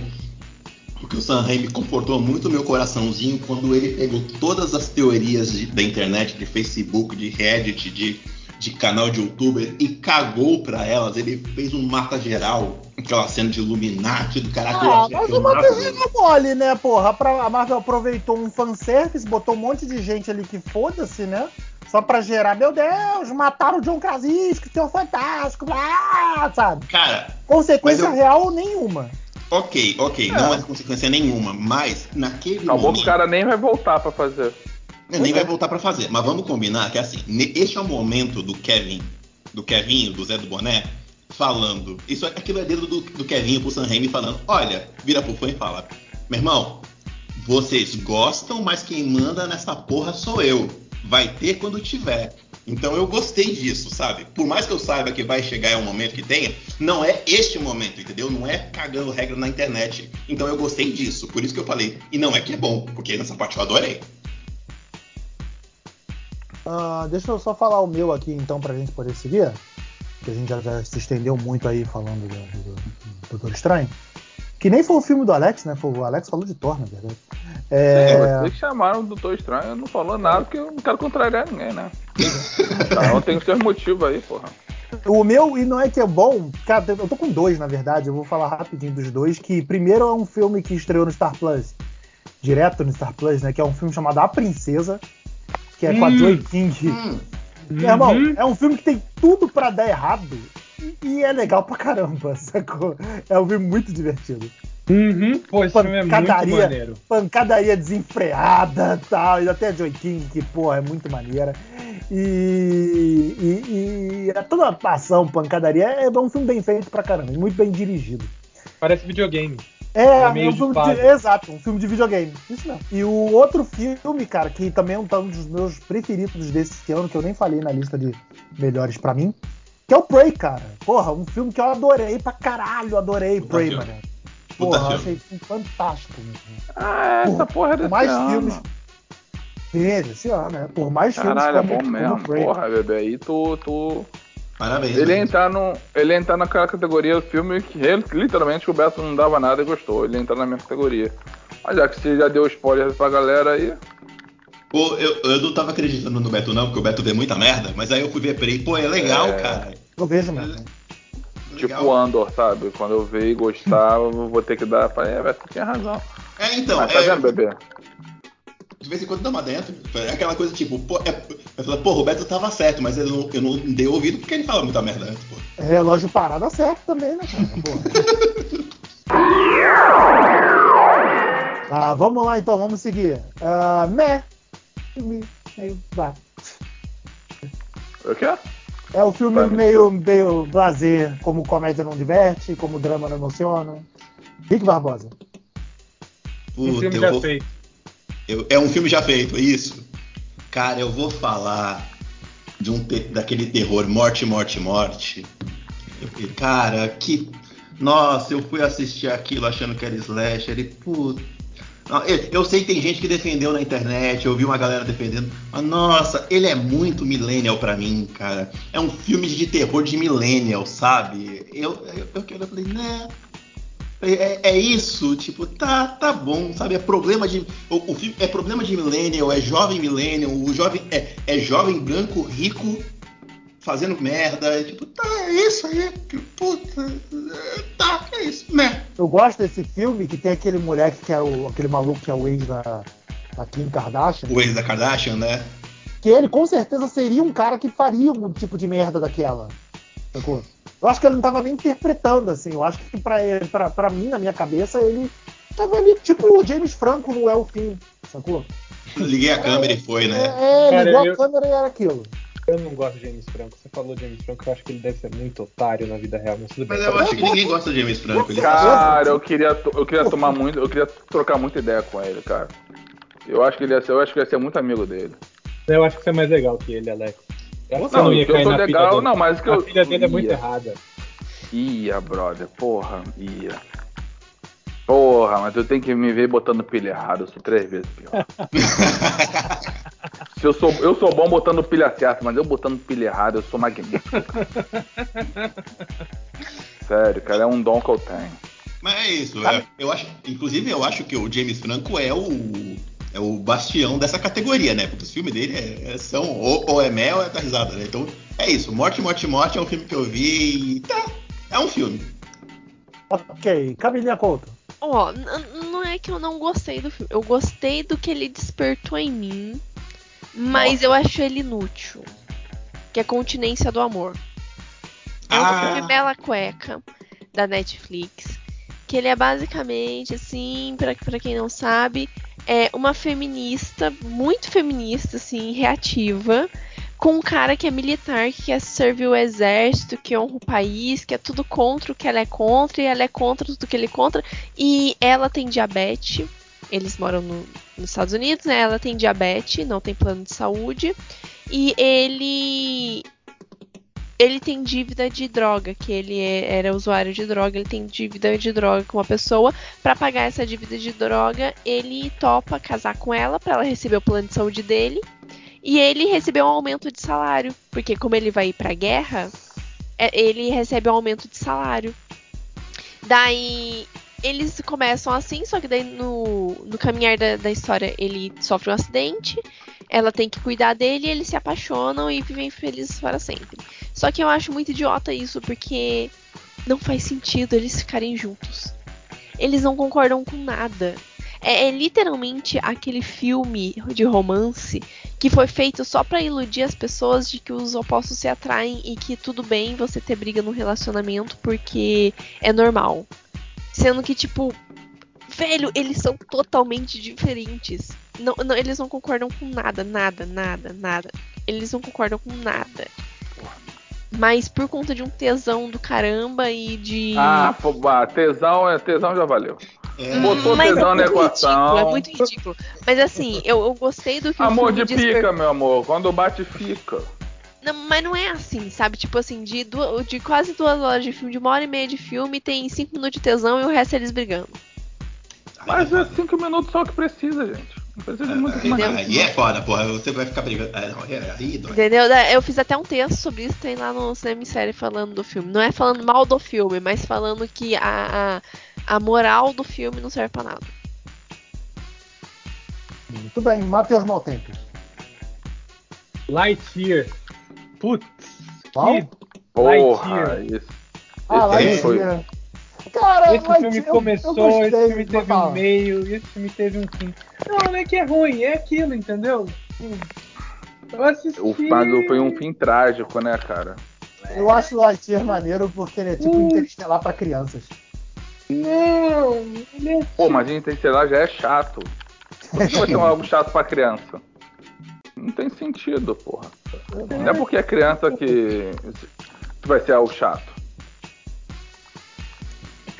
Porque o Sam Raimi confortou muito meu coraçãozinho quando ele pegou todas as teorias de- da internet, de Facebook, de Reddit, de, de canal de youtuber e cagou pra elas. Ele fez um mata geral, aquela cena de Illuminati do eu Ah, mas o maravilhoso. é mole, né, porra? Pra- A Marvel aproveitou um fanservice, botou um monte de gente ali que foda-se, né? Só pra gerar, meu Deus, mataram o John Krasinski, seu fantástico, ah, sabe? Cara, Consequência eu- real nenhuma. ok, ok, não é consequência nenhuma, mas naquele Acabou que momento. o cara nem vai voltar pra fazer. Nem vai voltar pra fazer. Mas vamos combinar que assim, este é o momento do Kevin, do Kevinho, do Zé do Boné, falando. Isso aquilo é dedo do, do Kevinho pro Raimi falando. Olha, vira pro fã e fala: Meu irmão, vocês gostam, mas quem manda nessa porra sou eu. Vai ter quando tiver. Então eu gostei disso, sabe? Por mais que eu saiba que vai chegar um momento que tenha, não é este momento, entendeu? Não é cagando regra na internet. Então eu gostei disso, por isso que eu falei. E não é que é bom, porque nessa parte eu adorei. Ah, deixa eu só falar o meu aqui, então, pra gente poder seguir. Que a gente já, já se estendeu muito aí falando do, do- do Doutor Estranho. Que nem foi o filme do Alex, né? Foi, o Alex falou de Thor, na verdade. É, Vocês chamaram o Doutor Estranho, não falou nada, porque eu não quero contrariar ninguém, né? Cada um tem os seus motivos aí, porra. O meu, e não é que é bom, cara, eu tô com dois, na verdade, eu vou falar rapidinho dos dois, que primeiro é um filme que estreou no Star Plus, direto no Star Plus, né, que é um filme chamado A Princesa, que é com a Hum. Joy King. Hum, Meu irmão, Uhum. é um filme que tem tudo pra dar errado e, é legal pra caramba, sacou? É um filme muito divertido. Uhum. Pô, esse filme é muito Pancadaria, maneiro. pancadaria desenfreada tal, e até a Joy King, que, porra, é muito maneira. E, e, e é toda a ação, pancadaria, é um filme bem feito pra caramba, muito bem dirigido. Parece videogame. É, É meio é um de filme de, fase. exato, um filme de videogame. Isso mesmo. E o outro filme, cara, que também é um dos meus preferidos desse ano, que eu nem falei na lista de melhores pra mim, que é o Prey, cara. Porra, um filme que eu adorei pra caralho, adorei Puta Prey, mano. Porra, filme. achei um fantástico. Mesmo. Ah, essa porra é Por desse mais ano. filmes. Teve, esse ano, né? Por mais filmes Caralho, é bom mesmo. Prey. Porra, bebê, aí tu. tu... parabéns. Ele velho. entrar no. Ele entrar naquela categoria do filme que ele- literalmente o Beto não dava nada e gostou. Ele entrar na minha categoria. Mas já que você já deu spoiler pra galera aí. Pô, eu, eu não tava acreditando no Beto, não, porque o Beto vê muita merda, mas aí eu fui ver Prey, pô, é legal, É. cara. Eu vejo mesmo. Legal. Tipo Andor, sabe? Quando eu ver e gostar, eu vou ter que dar. Falei, é, Beto tinha razão. É, então, Mas tá é, vendo, bebê? De vez em quando dá uma dentro. É aquela coisa tipo, pô, é, eu falo, pô, o Roberto tava certo, mas eu não, eu não dei ouvido porque ele fala muita merda antes, pô. É, relógio parado certo também, né, cara? ah, vamos lá então, vamos seguir. Uh, Meh. Filme meio. Bah. O quê? É o filme Vai. meio, meio blazer, como comédia não diverte, como drama não emociona. Rick Barbosa. Um Puta, filme já vou- feito. Eu- é um filme já feito, isso. Cara, eu vou falar de um te- daquele terror Morte, Morte, Morte. Eu- cara, que. Nossa, eu fui assistir aquilo achando que era slasher e puta. Eu, eu sei que tem gente que defendeu na internet, eu vi uma galera defendendo, mas nossa, ele é muito millennial pra mim, cara. É um filme de terror de millennial, sabe? Eu, eu, eu, eu falei, né? É, é isso, tipo, tá, tá bom, sabe? É problema de. O, o é problema de millennial, é jovem millennial, o jovem é, é jovem branco rico fazendo merda, é tipo, tá, é isso aí, que puta, é, tá, é isso, né? Eu gosto desse filme que tem aquele moleque que é o. aquele maluco que é o ex da, da Kim Kardashian. O ex da Kardashian, né? Que ele com certeza seria um cara que faria um tipo de merda daquela. Sacou? Eu acho que ele não tava nem interpretando, assim. Eu acho que pra, ele, pra, pra mim, na minha cabeça, ele tava ali, tipo o James Franco no El Fim, sacou? Liguei a câmera e foi, né? é Cara, ligou eu- a câmera e era aquilo. Eu não gosto de James Franco. Você falou James Franco, eu acho que ele deve ser muito otário na vida real, mas tudo bem. Mas eu acho que ninguém gosta de James Franco. Ele tá Cara, eu queria, eu queria tomar muito, eu queria trocar muita ideia com ele, cara. Eu acho que ele ia ser, eu acho que ia ser muito amigo dele. Eu acho que você é mais legal que ele, Alex. Você Não, não ia cair sou na legal, dele. não, mas que a eu filha dele é muito ia. errada. Ia, brother, porra, ia. Porra, mas eu tenho que me ver botando pilha errada, eu sou três vezes pior. Se eu, sou, eu sou bom botando pilha certa, mas eu botando pilha errada, eu sou magnífico. Sério, cara, é um dom que eu tenho. Mas é isso. é, eu acho, inclusive, eu acho que o James Franco é o, é o bastião dessa categoria, né? Porque os filmes dele é- é- são ou, ou é mel ou é da risada, né? Então é isso. Morte, Morte, Morte é um filme que eu vi e tá. É um filme. Ok, Camilinha Couto. Ó, n- não é que eu não gostei do filme. Eu gostei do que ele despertou em mim, mas eu acho ele inútil. Que é Continência do Amor. É um Ah. filme Bela Cueca, da Netflix. Que ele é basicamente, assim, pra quem não sabe, é uma feminista, muito feminista, assim, reativa, com um cara que é militar, que quer servir o exército, que honra o país, que é tudo contra o que ela é contra, e ela é contra tudo que ele é contra. E ela tem diabetes. Eles moram no- nos Estados Unidos, né? Ela tem diabetes, não tem plano de saúde. E ele ele tem dívida de droga, que ele é- era usuário de droga, ele tem dívida de droga com uma pessoa. Pra pagar essa dívida de droga, ele topa casar com ela pra ela receber o plano de saúde dele. E ele recebeu um aumento de salário, porque como ele vai ir pra guerra, é- ele recebe um aumento de salário. Daí eles começam assim, só que daí no, no caminhar da, da história ele sofre um acidente, ela tem que cuidar dele, eles se apaixonam e vivem felizes para sempre. Só que eu acho muito idiota isso, porque não faz sentido eles ficarem juntos. Eles não concordam com nada. É, é literalmente aquele filme de romance que foi feito só pra iludir as pessoas de que os opostos se atraem e que tudo bem você ter briga no relacionamento porque é normal. Sendo que, tipo, velho, eles são totalmente diferentes. Não, não, eles não concordam com nada, nada, nada, nada. Eles não concordam com nada. Mas por conta de um tesão do caramba e de. Ah, tesão, é, tesão já valeu. É, Botou Mas tesão é na equação. ridículo, é muito ridículo. Mas assim, eu, eu gostei do que Amor o de pica, desper- meu amor. Quando bate, fica. Não, mas não é assim, sabe? Tipo assim, de, du- de quase duas horas de filme, de uma hora e meia de filme, tem cinco minutos de tesão e o resto é eles brigando. Mas é cinco minutos só que precisa, gente. Não precisa de muito aí, é foda, porra. Você vai ficar brigando. Ah, não, é, aí dói. Entendeu? Eu fiz até um texto sobre isso, tem lá no Cinema em Série falando do filme. Não é falando mal do filme, mas falando que a, a, a moral do filme não serve pra nada. Muito bem, Matheus Maltempes. Lightyear. Putz. Qual? Que Porra, Lightyear. isso. Ah, aí foi. Cara, Esse mas filme eu- eu começou, gostei, esse filme teve um meio, esse filme teve um fim. Não, não é que é ruim, é aquilo, entendeu? Eu assisti. O, mas o- foi um fim trágico, né, cara? Eu acho o Lightyear maneiro porque ele é tipo Hum. interestelar pra crianças. Não, ele é Pô, mas Interestelar já é chato. Por que vai ser algo chato pra criança? Não tem sentido, porra. Não é porque é criança que, que vai ser algo chato.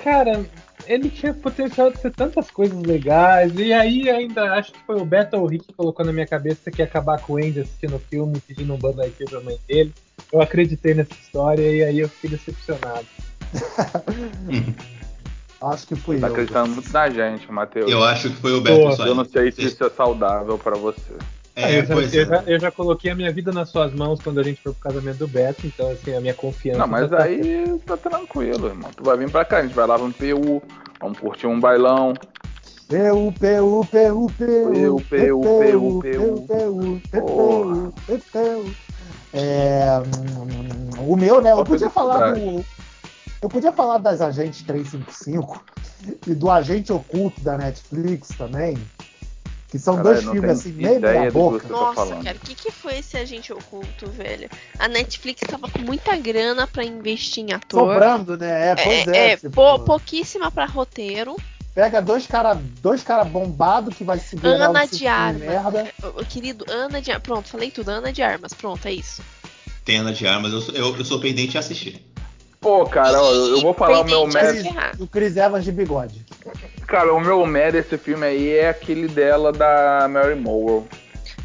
Cara, ele tinha potencial de ser tantas coisas legais. E aí ainda acho que foi o Beto ou o Rick que colocou na minha cabeça que ia acabar com o Andy assistindo o filme, pedindo um Buzz Lightyear pra mãe dele. Eu acreditei nessa história e aí eu fiquei decepcionado. Acho que fui Tá eu. acreditando muito na gente, Matheus. Eu acho que foi o Beto Pô, só. Eu não sei se isso é saudável pra você. Ah, É, eu, já, pois eu, é. já, eu já coloquei a minha vida nas suas mãos quando a gente foi pro casamento do Beto, então assim, a minha confiança. Não, mas tá- aí tá tranquilo, irmão. Tu vai vir pra cá, a gente vai lá no PU, vamos curtir um bailão. Peu, peu, Peu, peu, peu, peu. peu, Porra. peu, peu. É, hum, o meu, né? Eu podia falar do. Eu podia falar das Agentes 355 e do Agente Oculto da Netflix também. Que são Caralho, dois filmes assim, meio que boca. tá Nossa, cara, o que, que foi esse agente oculto, velho? A Netflix tava com muita grana pra investir em ator. Sobrando, né? É, pois é. É, é, tipo, pou- pouquíssima pra roteiro. Pega dois caras dois cara bombados que vai segurar Ana o de Armas. merda. Querido, Ana de Armas. Pronto, falei tudo. Ana de Armas. Pronto, é isso. Tem Ana de Armas, eu, sou- eu, eu sou pendente a assistir. Pô, cara, ó, eu vou falar o meu mérito. O Chris Evans de bigode. Cara, o meu mérito desse filme aí é aquele dela da Mary Morrow.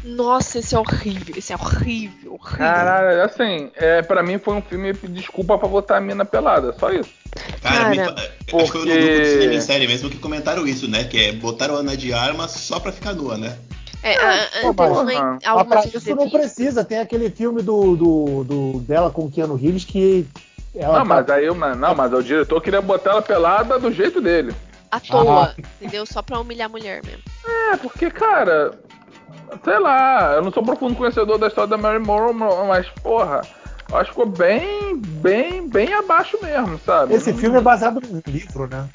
Nossa, esse é horrível. Esse é horrível. horrível. Caralho, assim, é, pra mim foi um filme de desculpa pra botar a mina pelada, só isso. Cara, me Cara, fa- acho que foi no porque- grupo de em série mesmo que comentaram isso, né? Que é botaram a Ana de Armas só pra ficar nua, né? É, a, a, pô, mas- uma- Ah, Mas pra isso não precisa. Tem aquele filme do, do, do- dela com o Keanu Reeves que ela Não, tá- mas aí, mano, não, mas o diretor queria botar ela pelada do jeito dele. À toa, Ah. entendeu? Só pra humilhar a mulher mesmo. É, porque, cara, sei lá, eu não sou profundo conhecedor da história da Mary Morrow, mas, porra, eu acho que ficou bem, bem, bem abaixo mesmo, sabe? Esse filme é baseado num livro, né?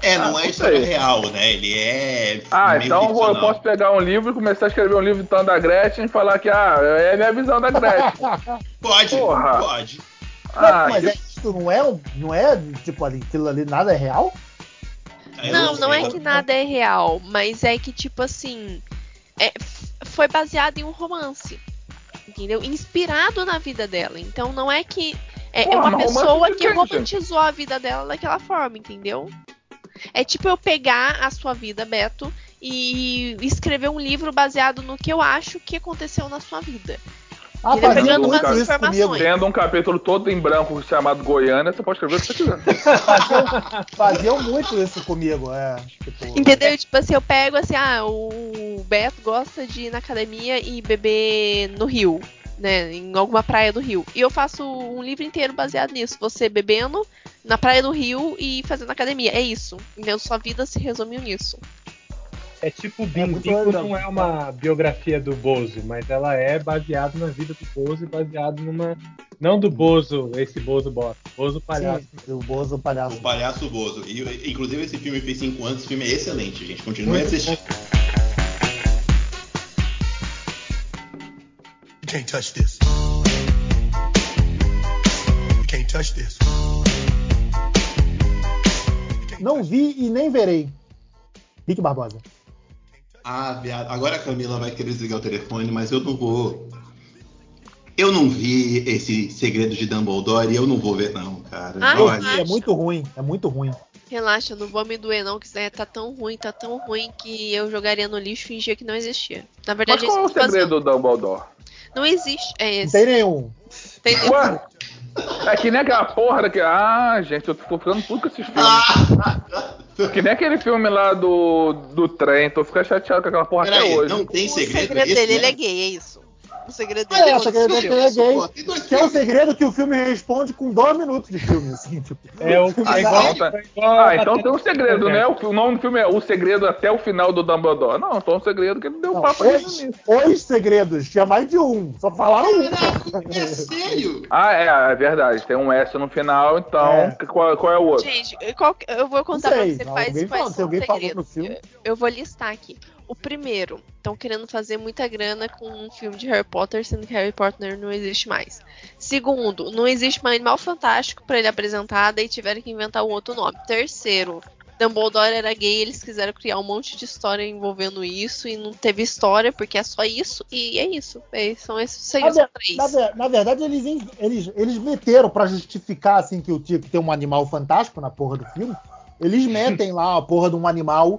É, não Ah, é história real, né? Ele é. Ah, meio então eu posso pegar um livro e começar a escrever um livro então da Gretchen e falar que, ah, é a minha visão da Gretchen. Pode, Porra. pode. Ah, mas que- é, isso não é, um- não é tipo ali, aquilo ali nada é real? Eu Não, não é que nada é real, mas é que, tipo assim, é, foi baseado em um romance. Entendeu? Inspirado na vida dela. Então não é que. É, é Porra, uma pessoa de que romantizou a vida dela daquela forma, entendeu? É tipo eu pegar a sua vida, Beto, e escrever um livro baseado no que eu acho que aconteceu na sua vida. Ah, pegando muito umas informações. comigo. Tendo um capítulo todo em branco chamado Goiânia, você pode escrever o que você quiser. Faziam, faziam muito isso comigo, é. Tipo, Entendeu? Tipo assim, eu pego assim, ah, o Beto gosta de ir na academia e beber no rio, né? Em alguma praia do rio. E eu faço um livro inteiro baseado nisso. Você bebendo na praia do rio e fazendo academia. É isso. Entendeu? Sua vida se resumiu nisso. É tipo É Bingo legal. não é uma biografia do Bozo, mas ela é baseada na vida do Bozo e baseado numa. Não do Bozo, esse Bozo bosta. Bozo palhaço. sim, o Bozo palhaço. O Palhaço Bozo. E, inclusive, esse filme fez 5 anos. Esse filme é excelente, gente. Continue Muito assistindo. You can't touch this. You can't touch this. Não vi e nem verei. Rick Barbosa. Ah, viado. Agora a Camila vai querer desligar o telefone, mas eu não vou. Eu não vi esse segredo de Dumbledore e eu não vou ver, não, cara. Ah, Olha, é muito ruim, é muito ruim. Relaxa, não vou me doer não, que tá tão ruim, tá tão ruim que eu jogaria no lixo e fingia que não existia. Na Mas verdade, qual é o eu tô segredo do Dumbledore? Não existe. É Não esse. tem nenhum. Entendeu? Ué? É que nem aquela porra daquele. Ah, gente, eu tô ficando puto com esses filmes. Que nem aquele filme lá do, do trem, tô ficando chateado com aquela porra até Peraí, hoje. não tem o segredo. segredo esse dele, ele é- é gay, é isso. O segredo É, dele o segredo dele é gay. Que é um filmes. segredo que o filme responde com dois minutos de filme, assim, tipo. É, o, Ah, é igual, então, é igual Ah, então tem um do segredo, né? O, o nome do filme é O Segredo até o final do Dumbledore. Não, então é um segredo que ele deu Não, papo os, os segredos, tinha mais de um, só falaram um. É sério? Ah, é, é verdade. Tem um S no final, então É. qual, qual é o outro? Gente, qual eu vou Não contar pra sei, você alguém quais, quais fala, se são alguém os falou no filme. Eu vou listar aqui. O primeiro, estão querendo fazer muita grana com um filme de Harry Potter, sendo que Harry Potter não existe mais. Segundo, não existe mais Animal Fantástico pra ele apresentar, daí tiveram que inventar um outro nome. Terceiro, Dumbledore era gay, eles quiseram criar um monte de história envolvendo isso e não teve história porque é só isso e é isso. É, são esses Na, seis ou três. na na verdade, eles, eles, eles meteram pra justificar assim que o que ter um animal fantástico na porra do filme. Eles metem lá a porra de um animal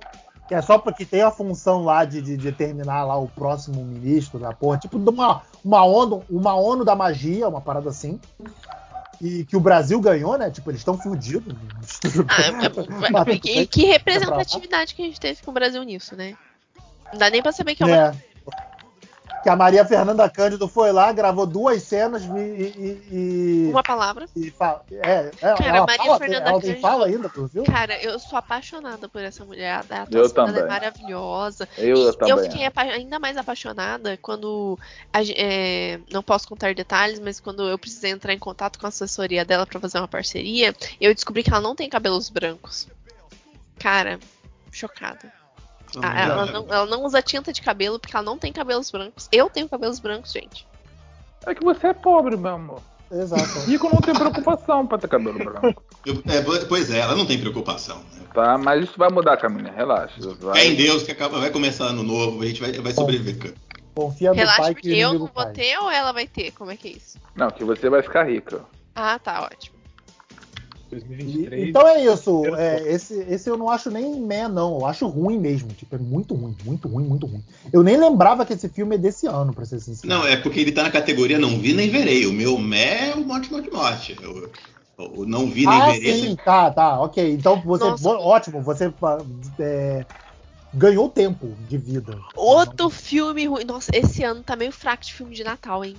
que é só porque tem a função lá de, de determinar lá o próximo ministro da porra, tipo uma, uma, ONU, uma ONU da magia, uma parada assim. E que o Brasil ganhou, né? Tipo, eles estão fudidos. Ah, Mas é- bem. que representatividade que a gente teve com o Brasil nisso, né? Não dá nem pra saber que é uma. É. Que a Maria Fernanda Cândido foi lá, gravou duas cenas e. e, e- Uma palavra. e fa- é, é, Cara, ela Maria fala, Fernanda ela Cândido- fala ainda pro filme? Cara, eu sou apaixonada por essa mulher. A atuação Eu dela é maravilhosa. Eu, E também. eu fiquei apa- ainda mais apaixonada quando. a é, não posso contar detalhes, mas quando eu precisei entrar em contato com a assessoria dela pra fazer uma parceria, eu descobri que ela não tem cabelos brancos. Cara, chocada. Ah, ela, não, ela não usa tinta de cabelo porque ela não tem cabelos brancos. Eu tenho cabelos brancos, gente. É que você é pobre, meu amor. Exato. Rico não tem preocupação pra ter cabelo branco. Eu- é, po- pois é, ela não tem preocupação. Né? Tá? Mas isso vai mudar, Caminha. Relaxa. Fé em Vai. Deus que acaba, vai começar ano novo, a gente vai, vai sobreviver. Confia no Relaxa, pai porque que o eu não vou cai. ter ou ela vai ter? Como é que é isso? Não, que você vai ficar rica. Ah, tá, ótimo. 2023. E- Então é isso. É, esse, esse eu não acho nem meh, não. Eu acho ruim mesmo. Tipo, é muito ruim, muito ruim, muito ruim. Eu nem lembrava que esse filme é desse ano, pra ser sincero. Não, é porque ele tá na categoria não vi nem verei. O meu mé é o Morte, Morte, Morte. Eu- O não vi nem ah, verei. sim, tá, tá, ok. Então você, Nossa. ótimo, você é, ganhou tempo de vida. Outro filme ruim. Nossa, esse ano tá meio fraco de filme de Natal, hein?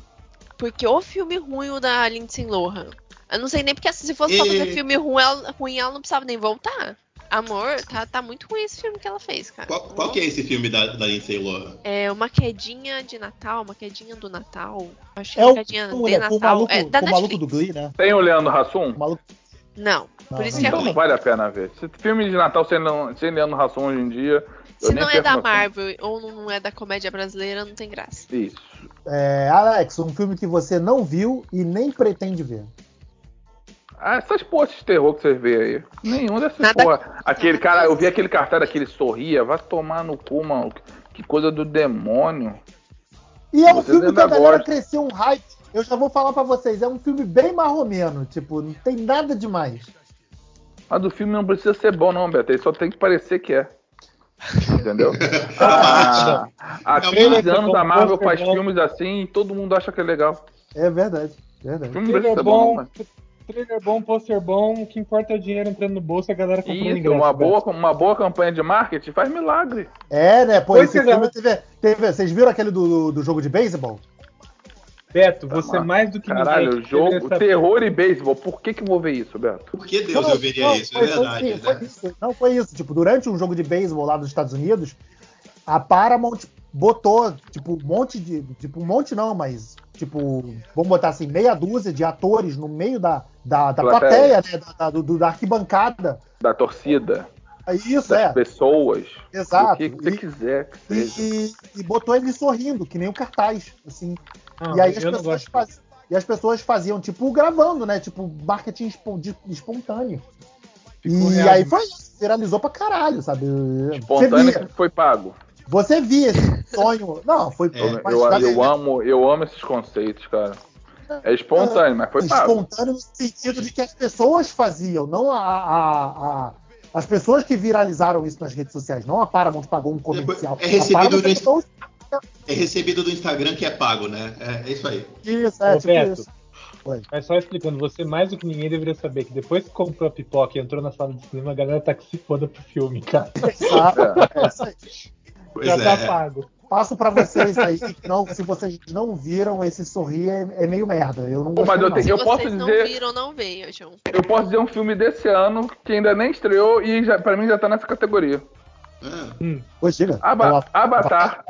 Porque o filme ruim o da Lindsay Lohan. Eu não sei nem porque se fosse pra E- fazer filme ruim ela, ruim, ela não precisava nem voltar. Amor, tá, tá muito ruim esse filme que ela fez, cara. Qual, qual que é esse filme da, da Lindsay Lohan? É uma quedinha de Natal, uma quedinha do Natal. Acho que É é uma o, quedinha com, de o Natal. maluco, é da o maluco do Glee, né? Tem o Leandro Hassum? O maluco, Não, Não, por isso não que é Então ruim. não vale a pena ver. Se filme de Natal sem, Leandro- sem Leandro Hassum hoje em dia. eu Se nem não é da. Marvel ou não é da comédia brasileira, não tem graça. Isso. é, Alex, um filme que você não viu e nem pretende ver. Ah, essas porras de terror que vocês vê aí. Nenhum dessas Nada- porra. Aquele cara, eu vi aquele cartaz daquele sorria, vai tomar no cu, mano. Que coisa do demônio. E é um Vocês filme que a galera gostam. cresceu um hype. Eu já vou falar pra vocês, é um filme bem marromeno, tipo, não tem nada demais. Mas do filme não precisa ser bom, não, Beto. Ele só tem que parecer que é. Entendeu? Ah, há há É uma- 15 anos a Marvel Poster faz filmes assim e todo mundo acha que é legal. É verdade, verdade. O filme Trailer precisa ser bom, bom, mano. Trailer bom, pôster bom, o que importa é o dinheiro entrando no bolso e a galera comprando Isso, ingresso. uma boa, uma boa campanha de marketing faz milagre. É, né? Pô, Pois esse é, filme né? teve, teve- Vocês viram aquele do, do jogo de beisebol? Beto, você mano. mais do que Caralho, ninguém jogo, deveria saber. terror e beisebol. Por que que eu vou ver isso, Beto? Por que Deus Não, eu veria não, isso? É foi- foi- verdade. foi né? isso. Não foi isso. Tipo, durante um jogo de beisebol lá dos Estados Unidos, a Paramount botou, tipo, um monte de. Tipo, um monte não, mas. Tipo, vamos botar assim, meia dúzia de atores no meio da, da, da Plateia. plateia, né? Da, da- do- da arquibancada. Da torcida, É Isso, das é. pessoas. Exato. O que você E- quiser que seja. E, e botou ele sorrindo, que nem o cartaz. Assim. Não, e aí as pessoas gosto. faz- E as pessoas faziam, tipo, gravando, né? Tipo, marketing espontâneo. Ficou e real aí foi isso, viralizou pra caralho, sabe? Espontâneo que foi pago. Você via esse sonho. Não, foi. É, Eu, eu amo, eu amo esses conceitos, cara. É espontâneo, mas foi pago. espontâneo no sentido de que as pessoas faziam, não a, a- a- as pessoas que viralizaram isso nas redes sociais, não a Paramount pagou um comercial. É recebido botou É recebido do Instagram que é pago, né? É, é isso aí. isso, é, Ô, tipo Beto. isso. Oi. Mas só explicando, você mais do que ninguém deveria saber que depois que comprou a pipoca e entrou na sala de cinema, a galera tá que se foda pro filme, cara. Exato, é isso aí. Pois Já é. tá pago. passo pra vocês aí, que não, se vocês não viram, esse sorrir é, é meio merda. Eu não Pô, mas eu tenho- Se eu posso vocês não dizer- viram, não vejam. Eu posso dizer um filme desse ano que ainda nem estreou e já, pra mim já tá nessa categoria. Ah, Pois diga. Aba Ela- Avatar.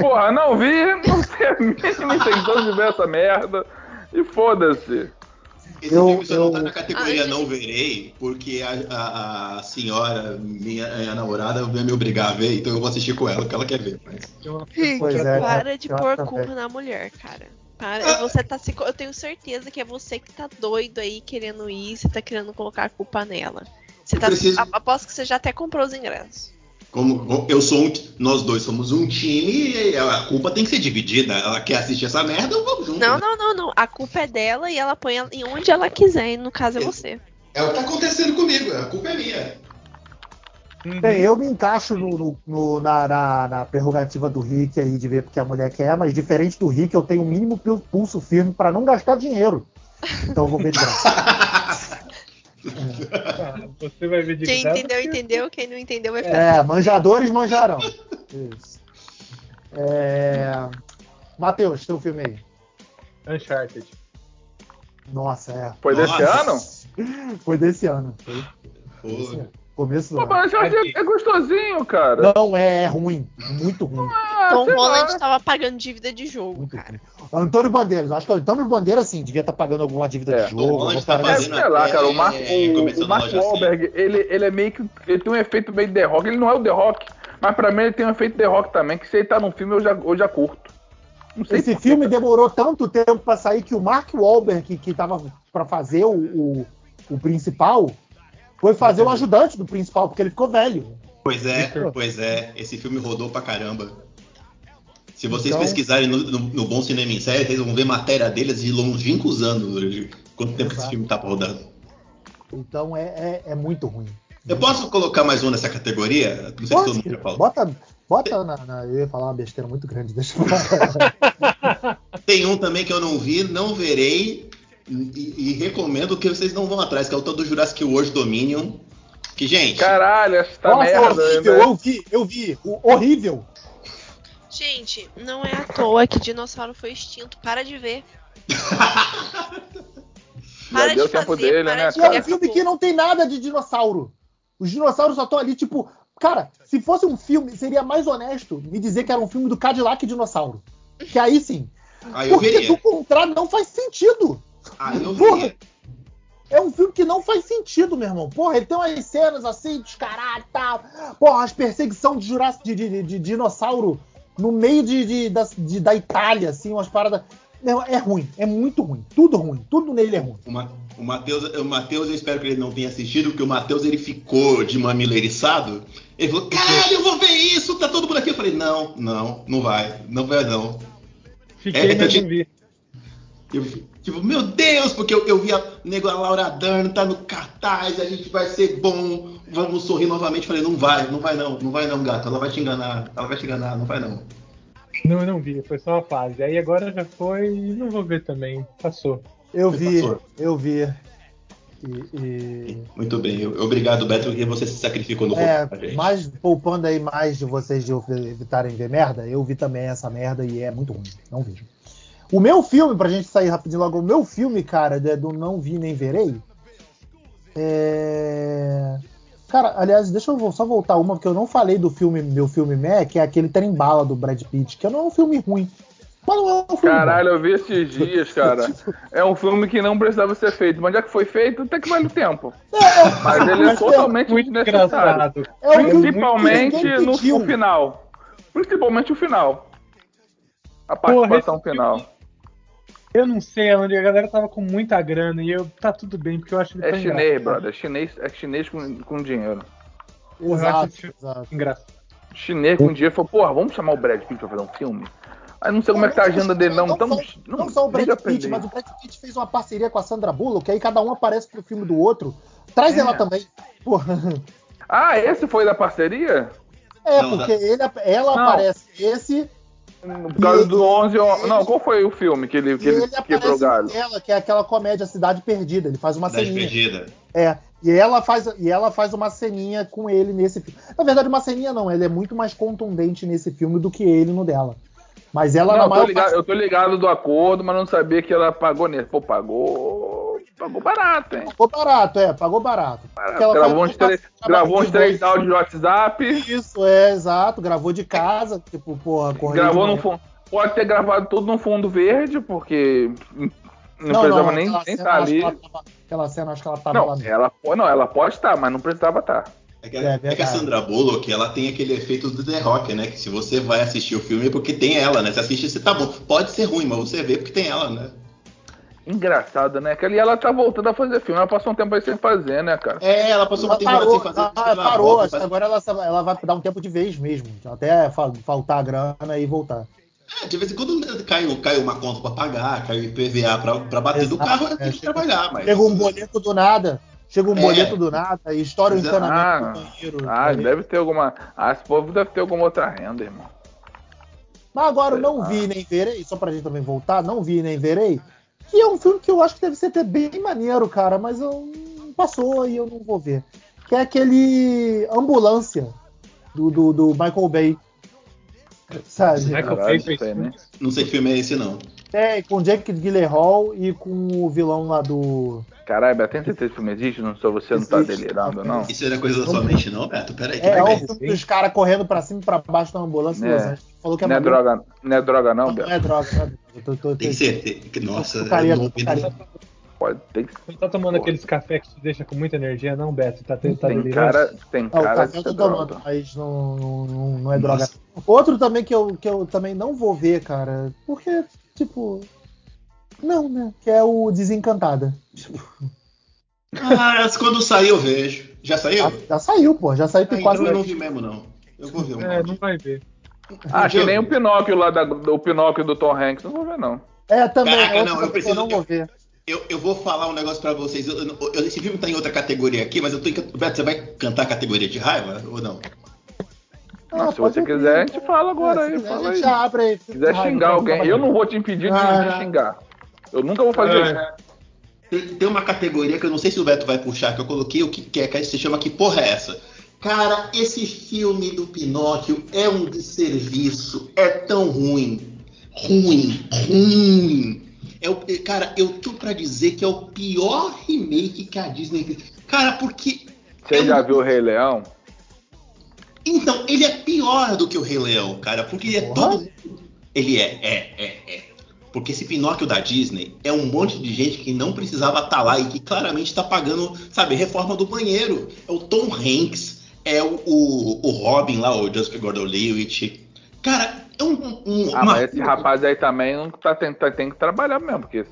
Porra, não vi, não sei a mínima intenção de ver essa merda. E foda-se. Esse Eu- filme só não tá eu- na categoria Ah, não verei, porque a, a- a senhora, minha, minha namorada, vai me obrigar a ver, então eu vou assistir com ela, que ela quer ver. Mas... É, Para de eu pôr culpa na mulher, cara. Para, você tá se, eu tenho certeza que é você que tá doido aí querendo ir, você tá querendo colocar a culpa nela. Você tá, preciso- aposto que você já até comprou os ingressos. Como eu sou um, nós dois somos um time, e a culpa tem que ser dividida. Ela quer assistir essa merda, eu vou junto. Não, né? não, não, não. A culpa é dela e ela põe ela em onde ela quiser, e no caso é você. É o que tá acontecendo comigo, a culpa é minha. Uhum. Bem, eu me encaixo no- no- no- na, na- na prerrogativa do Rick aí de ver porque a mulher quer, mas diferente do Rick, eu tenho o mínimo pul- pulso firme pra não gastar dinheiro. Então eu vou ver de graça. Você vai ver de Quem entendeu, porque- entendeu. Quem não entendeu vai ficar. É, manjadores manjarão. Isso. É... Matheus, teu filme aí. Uncharted. Nossa, é. Foi desse Nossa. ano? Foi desse ano. Foi Pô, começo do Pô, mas já é, é gostosinho, cara. Não, é, é ruim. Muito ruim. Ah, Tom. Holland tava pagando dívida de jogo, Muito cara. ruim. Antônio Bandeiras, acho que o Antônio Bandeiras, sim, devia estar pagando alguma dívida É. de jogo. Tá É, assim. fazendo sei lá, cara, o Mark, é, o, o Mark assim. Wahlberg, ele, ele é meio que. Ele tem um efeito meio The Rock. Ele não é o The Rock, mas pra mim ele tem um efeito The Rock também, que se ele tá num filme eu já, eu já curto. Não sei Esse filme cara. demorou tanto tempo pra sair que o Mark Wahlberg, que, que tava pra fazer o, o, o principal, foi fazer o ajudante do principal, porque ele ficou velho. Pois é, pois é. Esse filme rodou pra caramba. Se vocês Então- pesquisarem no, no- no Bom Cinema em Série, vocês vão ver matéria deles de longínquos anos. de Quanto tempo que esse Exato. filme tá rodando. Então é, é, é muito ruim. Eu posso colocar mais um nessa categoria? Não sei se todo mundo já falou. bota, bota na, na- Eu ia falar uma besteira muito grande, deixa eu falar. Tem um também que eu não vi, não verei e, e recomendo que vocês não vão atrás, que é o tal do Jurassic World Dominion. Que, gente, Caralho, essa Nossa, merda. horrível, né? eu vi, eu vi. O- horrível. Gente, não é à toa que dinossauro foi extinto. Para de ver. Para deu de fazer, dele, né, de é um filme que não tem nada de dinossauro. Os dinossauros só estão ali, tipo. Cara, se fosse um filme, seria mais honesto me dizer que era um filme do Cadillac Dinossauro. Que aí sim. aí eu Porque do contrário não faz sentido. Aí eu Porra. É um filme que não faz sentido, meu irmão. Porra, ele tem umas cenas assim, descarado e tal. Porra, as perseguições de, Jurássico, de, de- de dinossauro no meio de, de- da, de- da Itália, assim, umas paradas. Meu irmão, é ruim, é muito ruim. Tudo ruim, tudo nele é ruim. O, Ma- o Matheus, o Matheus, eu espero que ele não tenha assistido, porque o Matheus ele ficou de mamilo eriçado. Ele falou: Caralho, eu vou ver isso, tá todo mundo aqui. Eu falei: Não, não, não vai, não vai não. Fiquei, É, eu não vi. Eu, tipo, meu Deus, porque eu, eu vi a nego a Laura Dern tá no cartaz, a gente vai ser bom, vamos sorrir novamente. Eu falei, não vai, não vai não, não vai não, gato, ela vai te enganar, ela vai te enganar, não vai não. Não, não vi, foi só uma fase. Aí agora já foi e não vou ver também. Passou. Eu vi, passou? eu vi. E, e- Muito bem, eu- obrigado, Beto, porque você se sacrificou no é, gente. mais poupando aí mais de vocês de evitarem ver merda, eu vi também essa merda e é muito ruim. Não vejo. O meu filme, pra gente sair rapidinho logo, o meu filme, cara, é do Não Vi Nem Verei. É. Cara, aliás, deixa eu só voltar uma, porque eu não falei do filme, meu filme Mé, que é aquele Trem Bala do Brad Pitt, que não é um filme ruim. Mas não é um filme Caralho, eu vi esses dias, cara. É um filme que não precisava ser feito, mas já que foi feito, até que vale o tempo. bom. É, Mas ele é Mas é totalmente Muito desnecessário. engraçado. é um que Principalmente no, no final. Principalmente o final. A participação esse final. Eu não sei aonde a galera tava com muita grana e eu tá tudo bem, porque eu acho ele É tão chinês, engraçado. brother. É chinês, é chinês com, com dinheiro. Porra, eu acho Exato, exato. engraçado. Chinês com dinheiro falou, porra, vamos chamar o Brad Pitt pra fazer um filme? Aí não sei como é que tá a agenda dele, não. Então, só, não só o Brad Pitt, mas o Brad Pitt fez uma parceria com a Sandra Bullock, que aí cada um aparece pro filme do outro. Traz É. ela também. Porra. Ah, esse foi da parceria? É, Não, porque ele, ela Não. aparece esse Por causa E- do 11. on- Não, qual foi o filme que ele, que ele, ele quebrou galho? nela, que é aquela comédia Cidade Perdida. Ele faz uma Cidade ceninha. Perdida. É, e ela faz e ela faz uma ceninha com ele nesse filme. Na verdade, uma ceninha não, ele é muito mais contundente nesse filme do que ele no dela. Mas ela Não, na eu, tô ligado, parte- eu tô ligado do acordo, mas não sabia que ela pagou nele. Pô, pagou. Pagou barato, hein? pagou barato, é, pagou barato. Ela Gravou uns três, gravou uns de três áudios de WhatsApp. Isso, é, exato. Gravou de casa, tipo, porra, correndo Gravou no fundo. Pode ter gravado tudo no fundo verde, porque não, precisava nem aquela nem estar que ali. ela tava- Aquela cena, acho que ela tava Não, lá. ela, não, ela pode estar, mas não precisava estar. É que, É é que a. Sandra Bullock, ela tem aquele efeito do The Rock, né? Que se você vai assistir o filme é porque tem ela, né? Você assiste você tá bom. Pode ser ruim, mas você vê porque tem ela, né? Engraçado, né? Que ali ela tá voltando a fazer filme. Ela passou um tempo aí sem fazer, né, cara? É, ela passou uma Ela temporada parou, sem fazer. ela parou, volta, acho que faz- agora ela, ela vai dar um tempo de vez mesmo, até fa- faltar a grana e voltar. É, de vez em quando cai, cai uma conta pra pagar, cai o IPVA pra, pra bater do Exato, carro, é, tem que trabalhar, mas. Chega um boleto do nada, chega um É. boleto do nada, e estoura o encanamento Ah, do banheiro. ah, deve ter alguma. Ah, esse povo deve ter alguma outra renda, irmão. Mas agora não vi nem verei, só pra gente também voltar, não vi nem verei, que é um filme que eu acho que deve ser até bem maneiro, cara, mas eu não passou e eu não vou ver. Que é aquele Ambulância do, do, do Michael Bay. Sabe? Michael Caralho, Bay isso fez aí, né? Não sei que filme é esse, não. É, com Jake Gyllenhaal e com o vilão lá do. Caralho, Beto, tem certeza que filme existe? Não sou você não tá Existe. delirando, não? Isso era coisa da sua mente, não, Beto? Peraí, É, é o filme dos caras correndo pra cima e pra baixo da ambulância. É. Falou que é Não é droga, não é droga não, Não, Beto? não é droga, tô- tô- Tem certeza. que- Nossa, eu não Pode, tem, Você tá tomando Porra. aqueles café que te deixa com muita energia, não, Beto? Tá, tá tem cara, tem Não, o cara café de eu tô tomando, droga. mas não, não, não- é droga. Nossa. Outro também que eu, que eu também não vou ver, cara, porque, tipo. Não, né? Que é o Desencantada. Ah, quando sair eu vejo. Já saiu? Já, já saiu, pô. Já saiu Ah, tem então quase. eu não vi mesmo, não. Eu vou ver um É, não vai ver. Ah, que nem o Pinóquio lá, da, o Pinóquio do Tom Hanks, não vou ver não. É, também. Caraca, é não, eu preciso- eu não vou ver. Eu, eu vou falar um negócio pra vocês. Eu- eu- eu- esse filme tá em outra categoria aqui, mas eu tô em. Beto, você vai cantar a categoria de raiva ou não? Não, Ah, se você quiser, a gente fala agora É, aí, se quiser, fala a gente aí. abre aí. Se quiser xingar alguém, eu não vou te impedir de, Ah. de xingar. Eu nunca vou fazer isso. Ah, Tem, tem uma categoria que eu não sei se o Beto vai puxar, que eu coloquei, o que, que é que se chama Que Porra é essa? Cara, esse filme do Pinóquio é um desserviço, é tão ruim. Ruim, ruim. É o, cara, eu tô pra dizer que é o pior remake que a Disney fez. Cara, porque. Você é já um- viu o Rei Leão? Então, ele é pior do que o Rei Leão, cara, porque ele é Porra. todo. Ele é, é, é, é. Porque esse Pinóquio da Disney é um monte de gente que não precisava estar lá e que claramente tá pagando, sabe, reforma do banheiro. É o Tom Hanks, é o, o, o Robin lá, o Joseph Gordon-Levitt. Cara, é um... um Ah, uma- mas esse rapaz aí também não tá, tem, tá- tem que trabalhar mesmo, porque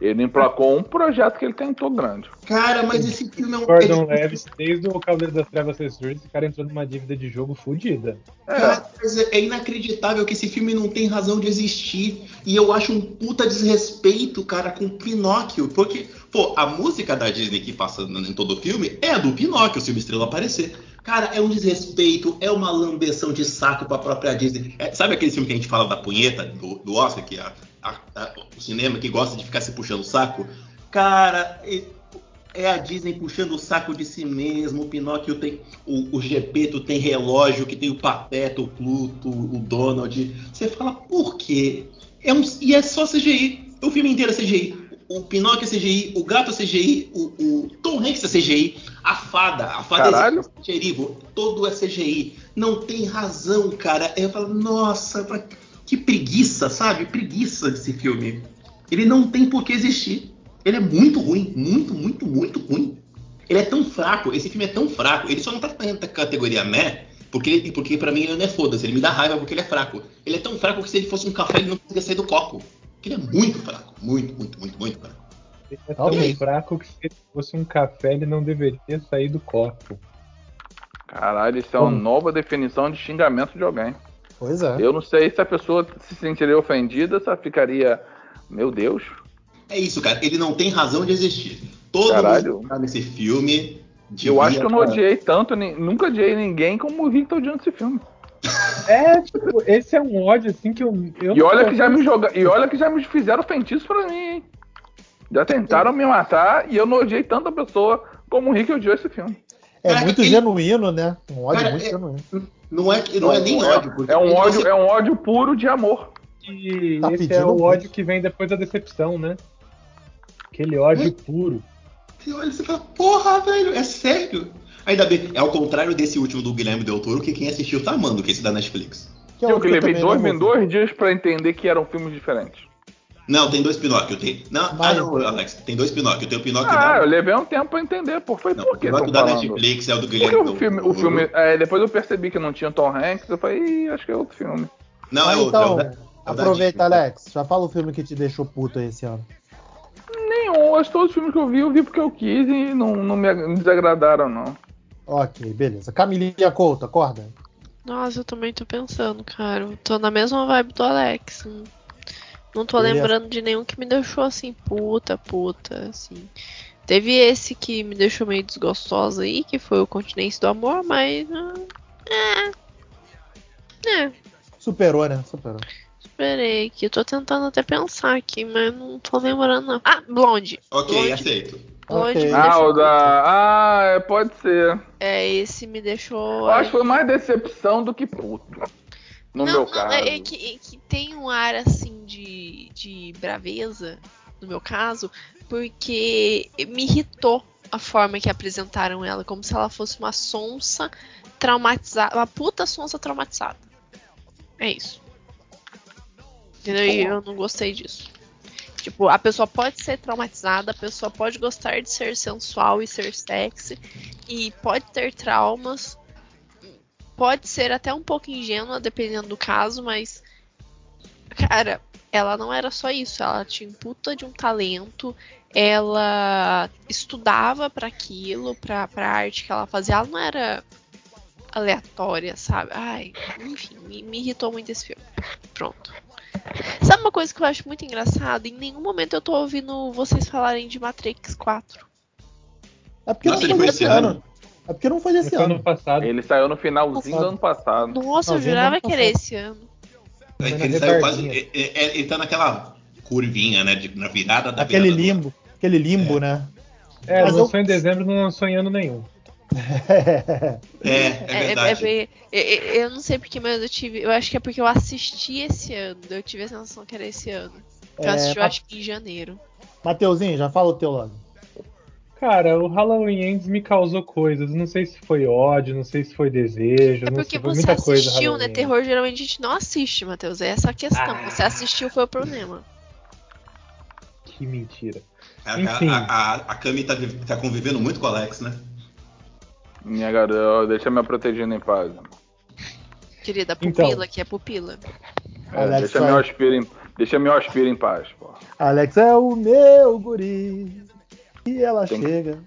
ele emplacou um projeto que ele tentou grande. Cara, mas esse filme é um... Gordon ele- desde o Cavaleiro das Trevas Ressurge, esse cara entrou numa dívida de jogo fodida. Cara, mas é é inacreditável que esse filme não tem razão de existir. E eu acho um puta desrespeito, cara, com Pinóquio. Porque, pô, a música da Disney que passa em todo o filme é a do Pinóquio, se o Estrela aparecer. Cara, é um desrespeito, é uma lambeção de saco pra própria Disney. É, sabe aquele filme que a gente fala da punheta, do, do Oscar, que a- a- a- o cinema que gosta de ficar se puxando o saco? Cara, é, é a Disney puxando o saco de si mesmo. O Pinóquio tem. O, o Gepeto tem relógio, que tem o Pateta, o Pluto, o Donald. Você fala, por quê? É um, e é só CGI. O filme inteiro é CGI. O Pinóquio é CGI, o gato é CGI, o, o Tom Hanks é CGI, a fada, a fada Caralho. é xerivo, todo é CGI. Não tem razão, cara. Eu falo, nossa, pra- que preguiça, sabe? Preguiça desse filme. Ele não tem por que existir. Ele é muito ruim, muito, muito, muito ruim. Ele é tão fraco, esse filme é tão fraco, ele só não tá na categoria meh, porque, ele- porque pra mim ele não é foda-se, ele me dá raiva porque ele é fraco. Ele é tão fraco que se ele fosse um café ele não conseguia sair do copo. Porque ele é muito fraco, muito, muito, muito, muito fraco. Ele é tão Ok. fraco que se ele fosse um café, ele não deveria sair do copo. Caralho, isso é uma Bom. nova definição de xingamento de alguém. Pois é. Eu não sei se a pessoa se sentiria ofendida, se ela ficaria. Meu Deus. É isso, cara, ele não tem razão de existir. Todo Caralho. mundo que tá nesse filme. Eu acho que eu não odiei tanto, nunca odiei ninguém como o tá odiando esse filme. É, tipo, esse é um ódio assim que eu. eu E olha que já me joga... e olha que já me fizeram feitiço pra mim, hein? Já tentaram me matar e eu não odiei tanta pessoa como o Rick odiou esse filme. É Cara, muito ele- genuíno, né? Um ódio Cara, muito é- genuíno. Não é, que- não é nem ódio. É um ódio, é um ódio puro de amor. que Tá esse é o ódio que vem depois da decepção, né? Aquele ódio puro. Você olha e você fala, porra, velho, é sério? Ainda bem, é ao contrário desse último do Guilherme Del Toro, que quem assistiu tá amando, que é esse da Netflix. Que é eu que levei dois, não dois dias pra entender que eram filmes diferentes. Não, tem dois Pinóquio. Tem... Não, ah, não, Alex, tem dois Pinóquio. Tem o Pinóquio Ah, da... eu levei um tempo pra entender. Por, foi Não, por o que Pinóquio da falando? Netflix é o do Guilherme o Del filme, o Toro. filme é, depois eu percebi que não tinha Tom Hanks, eu falei, Ih, acho que é outro filme. Não, Mas é outro. é o então, da- é o da aproveita, Disney. Alex. Já fala o filme que te deixou puto esse ano. Nenhum, acho que todos os filmes que eu vi, eu vi porque eu quis e não, não me ag- desagradaram, não. Ok, beleza. Camilinha Couto, acorda. Nossa, eu também tô pensando, cara. Eu tô na mesma vibe do Alex. Não, tô Beleza. lembrando de nenhum que me deixou assim, puta, puta, assim. Teve esse que me deixou meio desgostosa aí, que foi o Continência do Amor, mas. ah, É. É, Superou, né? Superou. esperei aqui. Tô tentando até pensar aqui, mas não tô lembrando, não. Ah, Blonde. Ok, Blonde, aceito. Blonde Ok. me Ah, o da. Ah, é, pode ser. É, esse me deixou. Eu acho que foi mais decepção do que puto. No não, meu não, caso. É, é que, é que tem um ar assim de, de braveza, no meu caso, porque me irritou a forma que apresentaram ela, como se ela fosse uma sonsa traumatizada, uma puta sonsa traumatizada. É isso. Entendeu? E eu não gostei disso. Tipo, a pessoa pode ser traumatizada, a pessoa pode gostar de ser sensual e ser sexy, e pode ter traumas, pode ser até um pouco ingênua, dependendo do caso, mas. Cara, ela não era só isso. Ela tinha puta de um talento. Ela estudava para aquilo, pra, pra arte que ela fazia. Ela não era aleatória, sabe? Ai, enfim, me, me irritou muito esse filme. Pronto. Sabe uma coisa que eu acho muito engraçada? Em nenhum momento eu tô ouvindo vocês falarem de Matrix 4. É porque Nossa, não ele foi esse ano. ano? É porque não foi desse Foi ano ano. passado. Ele saiu no finalzinho do ano passado. Nossa, eu Não, jurava que era esse ano. É que ele saiu quase. rebarbinha. é- é- Ele tá naquela curvinha, né? de- na virada da Aquele virada do- limbo. Aquele limbo, né? É, Mas lançou eu- em dezembro, não lançou em ano nenhum. É, é É, verdade. é- é- é- eu não sei porque, mas eu tive. Eu acho que é porque eu assisti esse ano. Eu tive a sensação que era esse ano. Eu É, assisti, eu acho que em janeiro. Mateuzinho, já fala o teu logo. Cara, o Halloween Ends me causou coisas. Não sei se foi ódio, não sei se foi desejo. É não porque sei, foi você muita coisa. assistiu, Halloween né? Terror geralmente a gente não assiste, Matheus. É essa a questão. Ah. Você assistiu foi o problema. Que mentira. A, Enfim. a, a, a Cami tá, tá convivendo muito com o Alex, né? Minha garota, deixa minha protegida em paz. Querida, Então. pupila, que é pupila. É, deixa, meu aspira em, deixa meu aspira em paz, pô. Alex é o meu guri. E ela Tem- chega.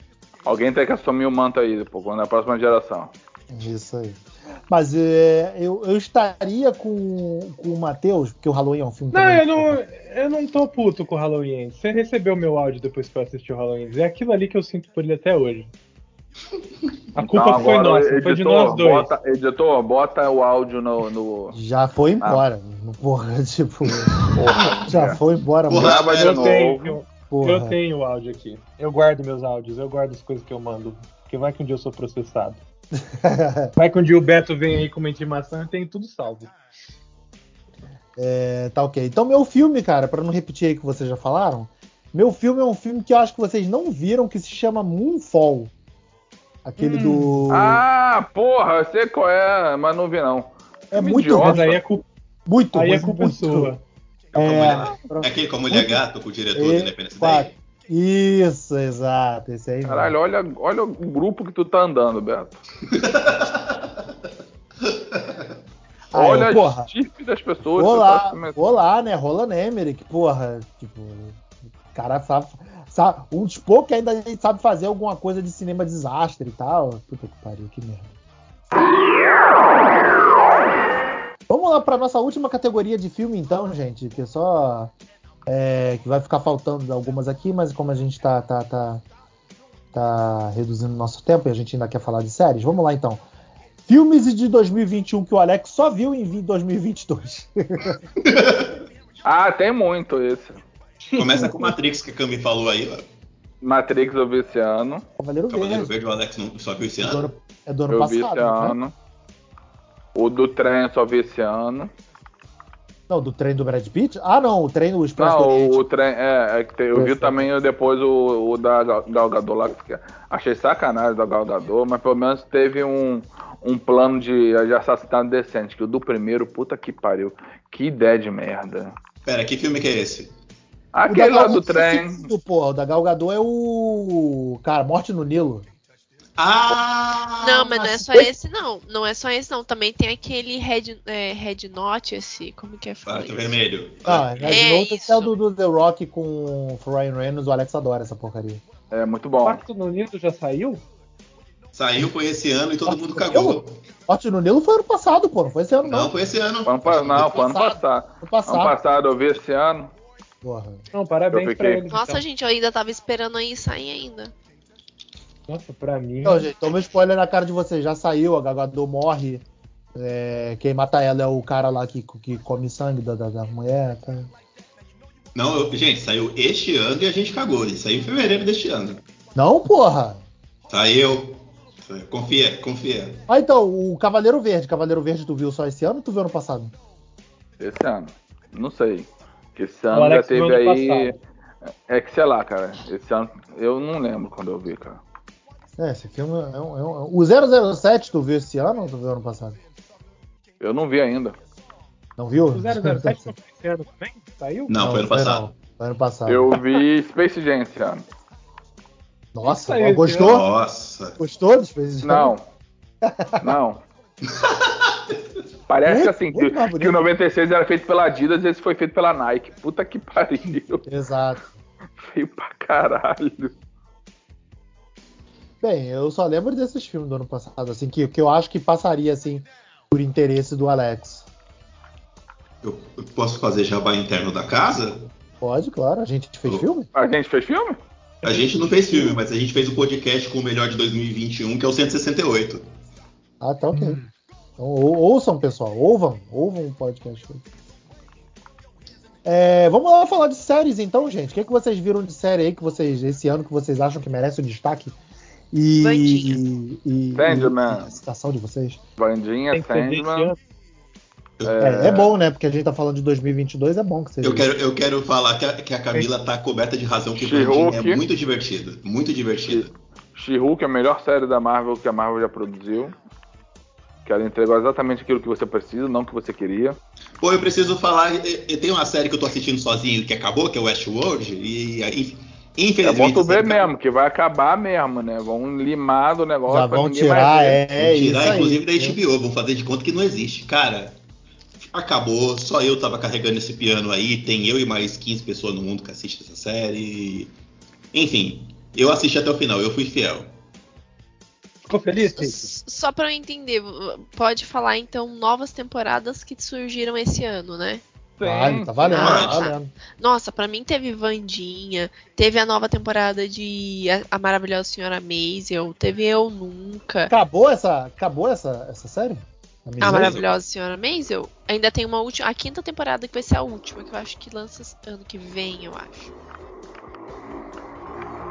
Alguém tem que assumir o manto aí, pô, quando é a próxima geração. Isso aí. Mas é, eu, eu estaria com, com o Matheus, porque o Halloween é um filme Não, também eu não, eu não tô puto com o Halloween. Você recebeu meu áudio depois que eu assisti o Halloween. É aquilo ali que eu sinto por ele até hoje. A culpa Então, foi nossa, editor, foi de nós dois. Bota, editor, bota o áudio no. no... Já foi embora. Porra, tipo. já é. foi embora, Porra, mano. De Eu novo. tenho, Porra. eu tenho o áudio aqui. Eu guardo meus áudios, eu guardo as coisas que eu mando. Porque vai que um dia eu sou processado. Vai que um dia o Beto vem aí com uma intimação e tem tudo salvo. É, tá ok. Então, meu filme, cara, pra não repetir aí o que vocês já falaram, meu filme é um filme que eu acho que vocês não viram, que se chama Moonfall. Aquele Hum. do. Ah, porra, eu sei qual é, mas não vi não. é filme muito idiota. Mas aí é culpa, Muito aí é culpa muito sua. É, É, é aquele com a mulher gato, com o diretor do E- Independence quatro. Day. Isso, exato. Esse aí. Caralho, olha, olha o grupo que tu tá andando, Beto. Olha porra. a das pessoas. Vou que lá, tá começando. vou lá, né? Roland Emmerich, porra. Tipo, o cara sabe, sabe. Um dos poucos que ainda sabe fazer alguma coisa de cinema desastre e tal. Puta que pariu, que merda. Vamos lá para nossa última categoria de filme, então, gente, que é só. é, que vai ficar faltando algumas aqui, mas como a gente tá, tá, tá, tá reduzindo nosso tempo e a gente ainda quer falar de séries, vamos lá então. Filmes de 2021 que o Alex só viu em 2022. Ah, tem muito esse. Começa com Matrix, que a Cami falou aí. ó. Matrix eu vi esse ano. Cavaleiro Cavaleiro Verde. Verde, o Alex não, só viu esse É do ano. ano, é do ano eu vi esse passado. né? ano. O do trem eu só vi esse ano. Não, do trem do Brad Pitt? Ah, não, o trem do Expresso do Não, Oriente. o trem. É, é que tem- eu vi também o- depois o, o da Gal Gal Gadot lá. Que achei sacanagem da Gal Gadot, mas pelo menos teve um, um plano de, de assassinato decente. Que o do primeiro, puta que pariu. Que ideia de merda. Pera, que filme que é esse? Aquele lá do é trem. porra. O da Gal Gadot é o... Cara, Morte no Nilo. Ah! Não, mas não é só esse, não. Não é só esse, não. Também tem aquele Red, é, Red Note, esse. Como que é isso? Vermelho. Ah, é, É de novo, esse é o isso. do, do The Rock com o Ryan Reynolds. O Alex adora essa porcaria. É muito O bom. Quarto no Nido já saiu? Saiu, foi esse ano e todo mundo Quarto cagou. Morte no Nilo foi ano passado, pô. Não foi esse ano, não. Não, foi esse ano. Não, foi ano passado. Ano passado eu vi esse ano. Porra. Não, parabéns pra eles. Nossa, então. gente, eu ainda tava esperando aí sair ainda. Nossa, pra mim. Então, gente, toma spoiler na cara de vocês. Já saiu, a Gal Gadot morre. É, quem mata ela é o cara lá que, que come sangue da, da, da mulher. com- Não, eu- gente, saiu este ano e a gente cagou. Ele saiu em fevereiro deste ano. Não, porra! Saiu. Confia, confia. Ah, então, o Cavaleiro Verde. Cavaleiro Verde tu viu só esse ano ou tu viu ano passado? Esse ano. Não sei. Que esse ano já teve aí. É que sei lá, cara. Esse ano eu não lembro quando eu vi, cara. É, esse filme é um, é um- O 007 tu viu esse ano ou tu viu ano passado? Eu não vi ainda. Não viu? O 007 não foi esse ano também? Saiu? Não, foi ano passado. não. Foi ano passado. Eu vi Space Jam esse ano. Nossa, esse gostou? Nossa. Gostou dos Space Jam? Não. Não. Parece Muito, assim, que, que o 96 era feito pela Adidas e esse foi feito pela Nike. Puta que pariu. Exato. Feio pra caralho. Bem, eu só lembro desses filmes do ano passado, assim, que, que eu acho que passaria, assim, por interesse do Alex. Eu, eu posso fazer jabá interno da casa? Pode, claro. A gente fez Oh. filme? A gente fez filme? A gente não fez filme, mas a gente fez o podcast com o melhor de 2021, que é o 168. Ah, tá ok. Então, ou- ouçam, pessoal. Ouvam. Ouvam o podcast. É, vamos lá falar de séries, então, gente. O que, é que vocês viram de série aí que vocês, esse ano que vocês acham que merece o destaque? E. E, e, Sandman. e a citação de vocês? Desse Sandman. É, é bom, né? Porque a gente tá falando de 2022, é bom que seja. Eu quero, eu quero falar que a, que a Camila tá coberta de razão, que é muito divertida. Muito divertida. She-Hulk é a melhor série da Marvel que a Marvel já produziu. Que ela entregou exatamente aquilo que você precisa, não o que você queria. Pô, eu preciso falar. Tenho uma série que eu tô assistindo sozinho que acabou, que é Westworld, e aí, É infelizmente. bom tu a série ver mesmo, que vai acabar mesmo, né? Vão limar do negócio Já pra vão ninguém tirar, é, é Vão tirar, isso aí. inclusive, da HBO, vão fazer de conta que não existe. Cara, acabou, só eu tava carregando esse piano aí, tem eu e mais 15 pessoas no mundo que assistem essa série. Enfim, eu assisti até o final, eu fui fiel. Ficou feliz, Só pra eu entender, pode falar então novas temporadas que surgiram esse ano, né? Vale, tá valendo, Ah, tá valendo. Nossa, pra mim teve Vandinha, teve a nova temporada de A, a Maravilhosa Senhora Maisel, teve Eu Nunca. Acabou essa, acabou essa, essa série? A A Maravilhosa Senhora Maisel. Ainda tem uma última, a quinta temporada que vai ser a última, que eu acho que lança ano que vem, eu acho.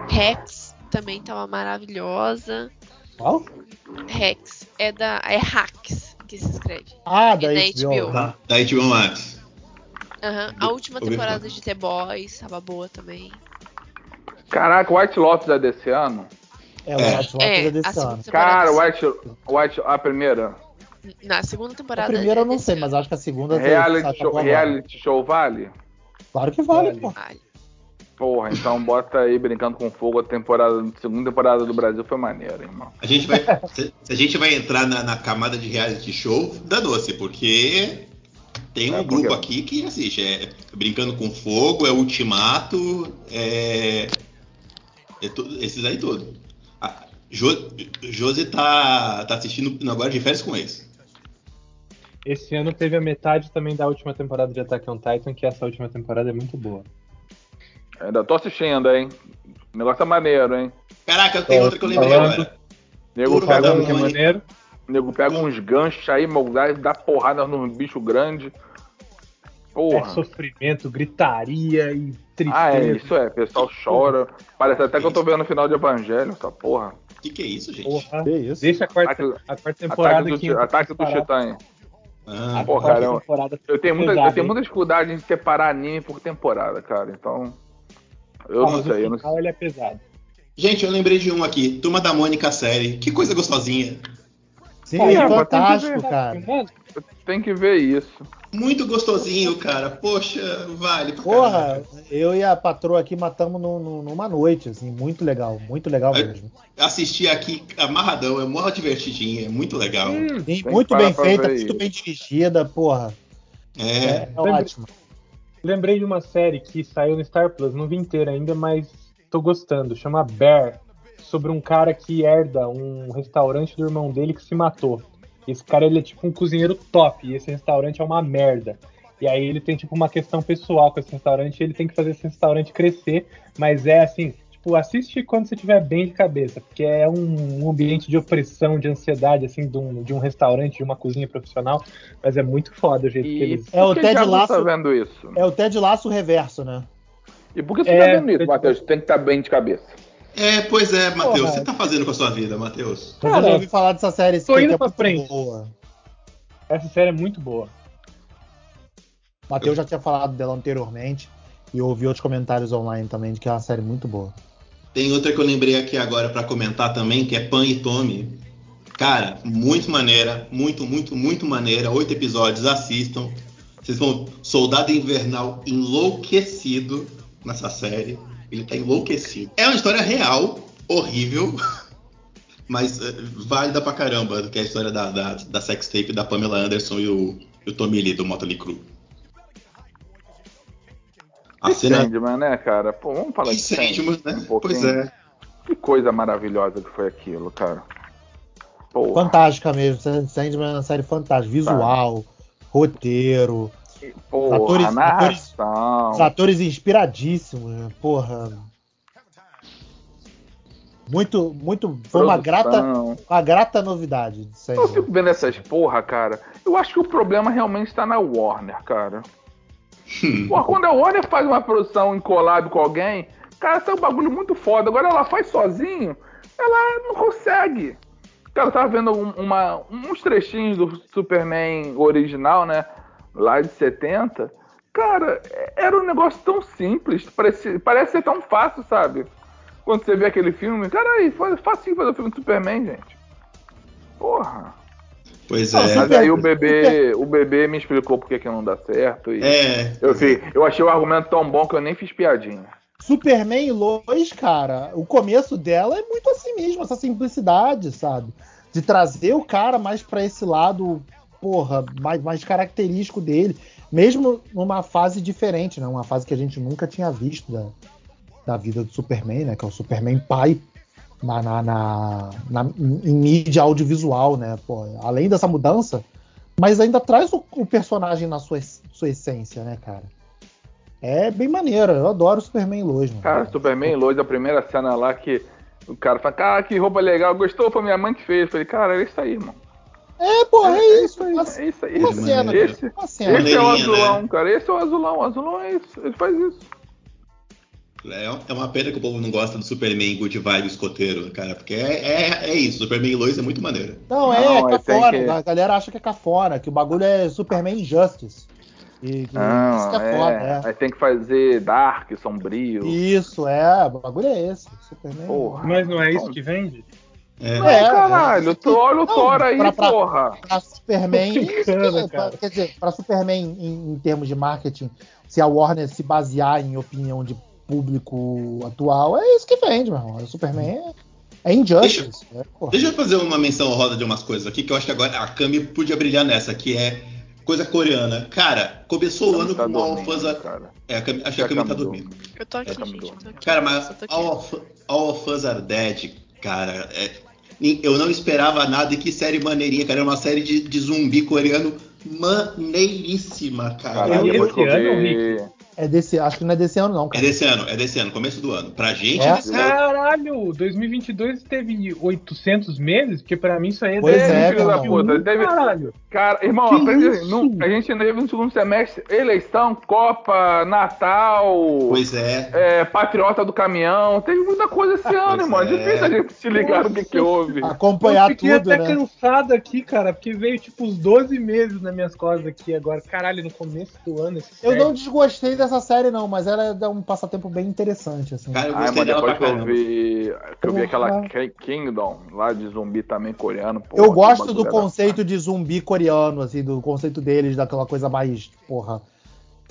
Rex também tá uma maravilhosa. Qual? Rex é da é Hacks que se escreve. Ah, É da da HBO. HBO. Da, da HBO Max. Aham, A última temporada de The Boys tava boa também. Caraca, White Lotus é desse ano? É, o É. White Lotus É, é a desse segunda ano. temporada. Cara, White, White, a primeira. Na segunda A temporada. primeira é eu não desse sei, ano. mas acho que a segunda Reality acabou show, reality show vale? Claro que vale, Vale. pô. Vale. Porra, então bota aí brincando com fogo a temporada, a segunda temporada do Brasil foi maneira, irmão. A gente vai, se, se a gente vai entrar na, na camada de reality show, danou-se, porque tem um É, grupo aqui que assiste. É Brincando com Fogo, é Ultimato, é. é tu- esses aí todos. A Jo, Josi tá, tá assistindo agora de férias com eles. Esse ano teve a metade também da última temporada de Attack on Titan, que essa última temporada é muito boa. Ainda tô assistindo, hein? O negócio é maneiro, hein? Caraca, tem outra que eu lembrei falando. agora. Nego pega um. que é maneiro. O nego pega uns ganchos aí, dá, dá porrada num bicho grande. É Porra. sofrimento, gritaria e tristeza. ah, é, isso é. O pessoal chora. Parece até que eu tô vendo o final de Evangelho, essa porra. O que, que é isso, gente? Porra. Que isso? Deixa a quarta, Ataque- a quarta temporada Ataque do, aqui. ataque do Titã. Ah, Pô, quarta cara, eu- temporada Eu tenho muita, eu tenho muita dificuldade em separar anime por temporada, cara. Então. Eu Ah, não sei, eu o não ele é pesado. Gente, eu lembrei de um aqui. Turma da Mônica série. Que coisa gostosinha. Sim, Pô, cara, fantástico, tem que ver. cara. Tem que ver isso. Muito gostosinho, cara. Poxa, vale Porra, caralho. eu e a patroa aqui matamos num- num- numa noite, assim, muito legal, muito legal Aí- mesmo. Assisti aqui amarradão, é mó divertidinha, é muito legal. Que muito bem feita, muito isso. bem dirigida, porra. É. É, é ótimo. Lembrei de uma série que saiu no Star Plus, não vi inteira ainda, mas tô gostando. Chama Bear, sobre um cara que herda um restaurante do irmão dele que se matou. Esse cara ele é tipo um cozinheiro top, e esse restaurante é uma merda. E aí ele tem tipo uma questão pessoal com esse restaurante, e ele tem que fazer esse restaurante crescer, mas é assim, tipo, assiste quando você estiver bem de cabeça, porque é um, ambiente de opressão, de ansiedade, assim, de um, de um restaurante, de uma cozinha profissional, mas é muito foda o jeito que E eles. É o que Ted diabo Lasso- tá vendo isso? É o Ted Laço reverso, né? E por que você É, tá vendo isso, Ted- Matheus? Tem que estar bem de cabeça. É, pois é, Matheus. Que você tá fazendo com a sua vida, Matheus? Mas eu Cara, já ouvi falar dessa série tô que indo é pra muito frente. boa. Essa série é muito boa. O Matheus já tinha falado dela anteriormente e eu ouvi outros comentários online também de que é uma série muito boa. Tem outra que eu lembrei aqui agora pra comentar também, que é Pan e Tommy. Cara, muito maneira, muito, muito, muito maneira. Oito episódios, assistam. Vocês vão. Soldado Invernal enlouquecido nessa série. Ele tá enlouquecido. É uma história real, horrível, mas eh, válida pra caramba, que é a história da, da, da sextape da Pamela Anderson e o, e o Tommy Lee do Motley Crue. A Que cena Sandman, né, cara? Pô, vamos falar de Sandman. Sandman, né? um pouquinho. Pois é. Que coisa maravilhosa que foi aquilo, cara. Pô, Fantástica mesmo. Sandman é uma série fantástica. Visual, roteiro, porra, atores- narração. os atores inspiradíssimos, né? Porra. Muito, muito. Foi uma grata, uma grata novidade de Eu fico vendo essas porra, cara. Eu acho que o problema realmente está na Warner, cara. Porra, quando a Warner faz uma produção em collab com alguém, cara, sai um bagulho muito foda. Agora ela faz sozinho, ela não consegue. Cara, eu tava vendo um- uma, uns trechinhos do Superman original, né? Lá de 70. Cara, era um negócio tão simples. Parece, parece ser tão fácil, sabe? Quando você vê aquele filme, cara, aí, foi fácil fazer o filme do Superman, gente. Porra. Pois é. Mas aí o bebê, o bebê me explicou por que, que não dá certo. E É. eu, fi- eu achei o argumento tão bom que eu nem fiz piadinha. Superman e Lois, cara, o começo dela é muito assim mesmo, essa simplicidade, sabe? De trazer o cara mais pra esse lado, porra, mais, mais característico dele, mesmo numa fase diferente, né? Uma fase que a gente nunca tinha visto da, da vida do Superman, né? Que é o Superman pai na, na, na- na- em mídia audiovisual, né? Pô, além dessa mudança, mas ainda traz o, o personagem na sua, sua essência, né, cara? É bem maneiro, eu adoro o Superman Lois, mano. Cara, Superman Lois, a primeira cena lá que o cara fala, cara, que roupa legal, gostou? Foi minha mãe que fez. Eu falei, cara, é isso aí, irmão. É, porra, é, É isso. aí, Uma, é isso aí. uma Esse- cena, esse- uma cena. Esse é o azulão, né? cara. Esse é o azulão. O azulão é isso. Ele faz isso. É é uma pena que o povo não gosta do Superman Good Vibe escoteiro, cara, porque é, é, é isso. Superman e Lois é muito maneiro. Não, é Não, aí cafona. tem que- A galera acha que é cafona, que o bagulho é Superman Injustice. E, que Não, isso que é, é, foda, Aí tem que fazer dark, sombrio. é. Isso, é, o bagulho é esse. Superman. Porra. Mas não é isso que vende? É, Não, É, caralho, tu olha o Thor aí, pra- pra- porra. Pra Superman. Tô isso é, pra- quer dizer, pra Superman, em, em termos de marketing, se a Warner se basear em opinião de público atual, é isso que vende, meu irmão. O Superman é, é Injustice. é, porra. Deixa eu fazer uma menção honrosa de umas coisas aqui que eu acho que agora a Kami podia brilhar nessa, que é coisa coreana. Cara, começou o ano Tá com uma dormindo, Alphas. cara. É, a Kami, acho que a Kami tá dormindo. Eu tô aqui, É, tá gente. Eu tô aqui. Cara, Eu mas. All of, All of Us Are Dead, cara, é- eu não esperava nada e que série maneirinha, cara. É uma série de, de zumbi coreano maneiríssima, cara. Caralho, Eu- eu descobrir. É desse, acho que não é desse ano, não, É cara. desse ano, é desse ano, começo do ano. Pra gente, É? é desse ano. Caralho, 2022 teve 800 meses? Porque pra mim isso aí é Pois dez- é, filho da irmão. puta. Teve, Caralho. Cara, irmão, aprende. não- a gente ainda teve no segundo semestre eleição, Copa, Natal, Pois é. é, Patriota do Caminhão. Teve muita coisa esse ano, Pois irmão. É é. difícil a gente se ligar no que, que houve. Acompanhar eu fiquei tudo, até né? cansado aqui, cara, porque veio tipo uns 12 meses nas minhas costas aqui agora. Caralho, no começo do ano. esse Eu não desgostei dessa série, não, mas ela é um passatempo bem interessante, assim. Cara, eu dela pra depois que eu vi, que eu vi aquela Porra. Ki- Kingdom lá de zumbi também coreano. porra, Eu gosto do da- conceito de zumbi coreano, assim, do conceito deles, daquela coisa mais, porra,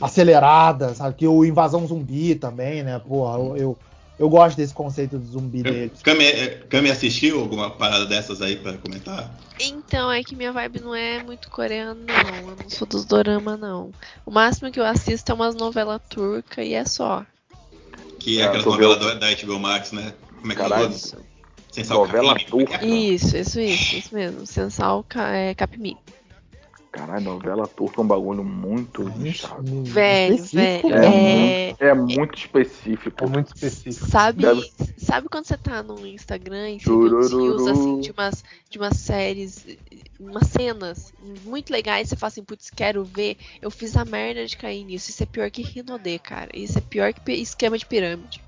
acelerada, sabe? Que o invasão zumbi também, né? Porra, eu, eu, eu gosto desse conceito de zumbi deles. Cami, Cami assistiu alguma parada dessas aí pra comentar? Então, é que minha vibe não é muito coreana, não. Eu não sou dos dorama, não. O máximo que eu assisto é umas novelas turca e é só. Que é Ah, aquela novela viu? do- da HBO Max, né? Como é que é Caralho. nome? Isso, Sensal Novela é é? turca. isso, isso, isso, isso mesmo. Sensal é, Capimi. Caralho, novela turca é um bagulho muito lixado. Velho, velho. mesmo, É, É muito específico. É muito específico. Sabe, Deve- sabe quando você tá no Instagram e você vê rios assim de umas, de umas séries, umas cenas muito legais, você fala assim, putz, quero ver. Eu fiz a merda de cair nisso. Isso é pior que Rinodê, cara. Isso é pior que esquema de pirâmide.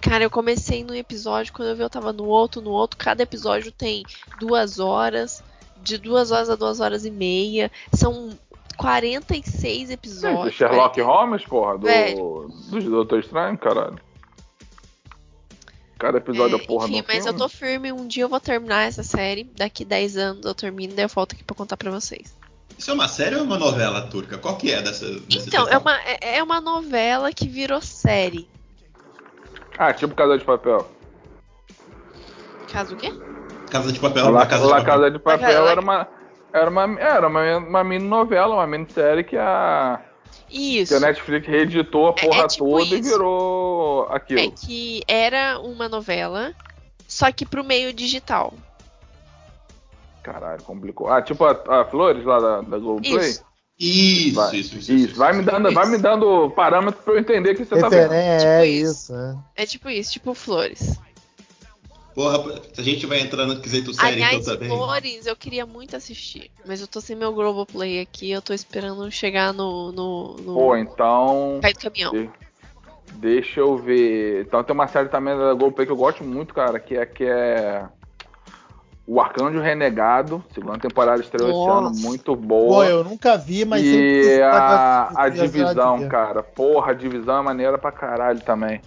Cara, eu comecei num episódio, quando eu vi eu tava no outro, no outro. Cada episódio tem duas horas, de duas horas a duas horas e meia. São 46 Sim, episódios. do Sherlock Holmes, porra, do, Velho. do Doutor Estranho, caralho. Cada episódio é, porra Enfim, do mas eu filme. tô firme. Um dia eu vou terminar essa série. Daqui 10 anos eu termino, daí eu volto aqui pra contar pra vocês. Isso é uma série ou é uma novela turca? Qual que é dessa? dessa Então, é uma, é é uma novela que virou série. Ah, tipo Casa de Papel. Caso o quê? Casa de Papel. Lá, uma casa de lá papel. Casa de Papel era uma. Era uma, era uma, uma mini novela, uma minissérie que a, que Isso. a Netflix reeditou a É- porra é tipo toda e isso. virou aquilo. É que era uma novela, só que pro meio digital. Caralho, complicou. Ah, tipo a, a Flores lá da, da Globoplay? Isso. Isso, Vai. isso, isso, Isso, vai me dando, vai me dando parâmetros pra eu entender o que você tá vendo. Referen- é Tipo isso. isso, é. É tipo isso, tipo Flores. Porra, se a gente vai entrar no quesito série Aliás, então também. Flores eu queria muito assistir. Mas eu tô sem meu Globoplay aqui, eu tô esperando chegar no. no, no... Pô, então. cair do caminhão. de- Deixa eu ver. Então tem uma série também da Globoplay que eu gosto muito, cara, que é que é o Arcanjo Renegado, segunda temporada estreou esse ano, muito Pô, boa. eu nunca vi, mas e a, a divisão, cara. Porra, a divisão é maneira pra caralho também.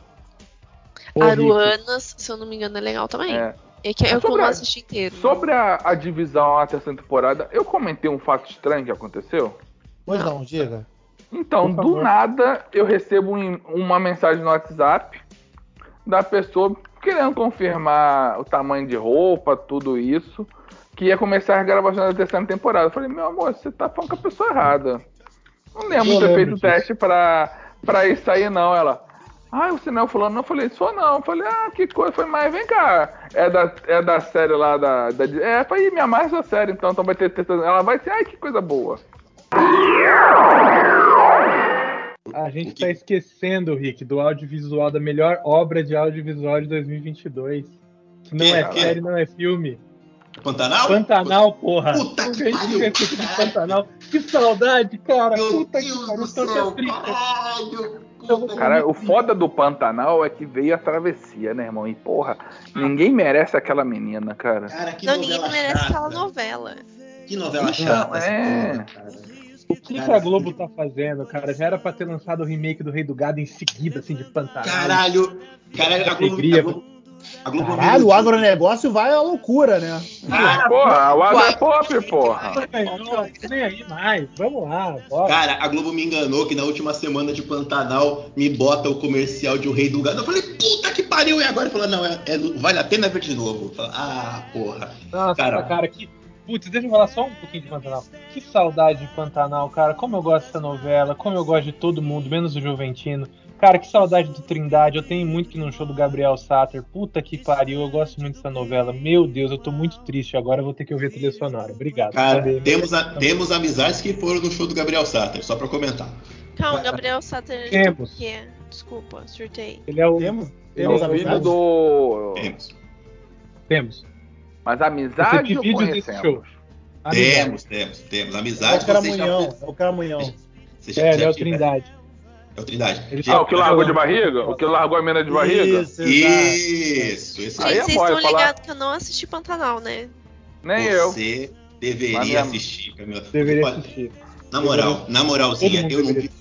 Aruanas, se eu não me engano, é legal também. É. É que eu Sobre como a- assistir inteiro. Sobre a, a divisão, a terceira temporada, eu comentei um fato estranho que aconteceu. Pois não, diga. Então, do nada, eu recebo um- uma mensagem no WhatsApp da pessoa querendo confirmar o tamanho de roupa, tudo isso, que ia começar as gravações da terceira temporada. Eu falei, meu amor, você tá falando com a pessoa errada. Não lembro Eu de ter feito o teste pra, pra isso aí, não. Ela, ah, é o fulano? Não, eu falei, sou não. Eu falei, ah, que coisa. Foi, mas vem cá, é da, é da série lá da. da é, falei, minha mais essa série, então, então vai ter. ter- Ela vai ser, ai, que coisa boa. A gente que- tá esquecendo, Rick, do audiovisual, da melhor obra de audiovisual de 2022. Que não Que, é cara? série, não é filme. Pantanal? Pantanal, porra. Puta que pariu. Pantanal. Que saudade, cara. Meu Puta Deus que pariu. do céu, caralho. Cara, o foda do Pantanal é que veio a travessia, né, irmão? E porra, ninguém merece aquela menina, cara. Cara, que Não, ninguém merece chata. aquela novela. Que novela chata é. porra, cara. O que, que a Globo tá fazendo, cara? Já era pra ter lançado o remake do Rei do Gado em seguida, assim, de Pantanal. Caralho. Caralho, a Globo, a Globo Caralho, o agronegócio vai à loucura, né? Cara, Porra, o Agro é pop, porra. Não, nem aí mais. Vamos lá, bora. Cara, a Globo me enganou que na última semana de Pantanal me bota o comercial de O Rei do Gado. Eu falei, puta que pariu! E agora falou, não, é, é- vale a pena ver de novo. Falei, ah, porra. Nossa, Cara. cara, que. Putz, deixa eu falar só um pouquinho de Pantanal. Que saudade de Pantanal, cara. Como eu gosto dessa novela, como eu gosto de todo mundo, menos o Juventino. Cara, que saudade do Trindade. Eu tenho muito que ir num show do Gabriel Satter. Puta que pariu, eu gosto muito dessa novela. Meu Deus, eu tô muito triste agora. Eu vou ter que ouvir a trilha sonora. Obrigado. Cara, Sabe? temos, a- temos amizades que foram no show do Gabriel Satter, só pra comentar. Calma, Gabriel Satter. Temos. O que é? Desculpa, surtei. Ele é o. Temos, É temos o filho amizade? do. Temos. Temos. Mas amizade ou desse show. conhecemos? Amizade. Temos, temos, temos. É Amizade, o vocês já, Caramunhão. É o Caramunhão. já, É, ele já é o. Trindade. É o Trindade. Ah, o que largou de barriga? O que largou a mina de barriga? Isso. Isso, Aí Gente, é vocês estão falar- ligados que eu não assisti Pantanal, né? Nem eu. Você Mas deveria minha- assistir, Camila. Deveria assistir. Na moral, na moralzinha, eu não vi,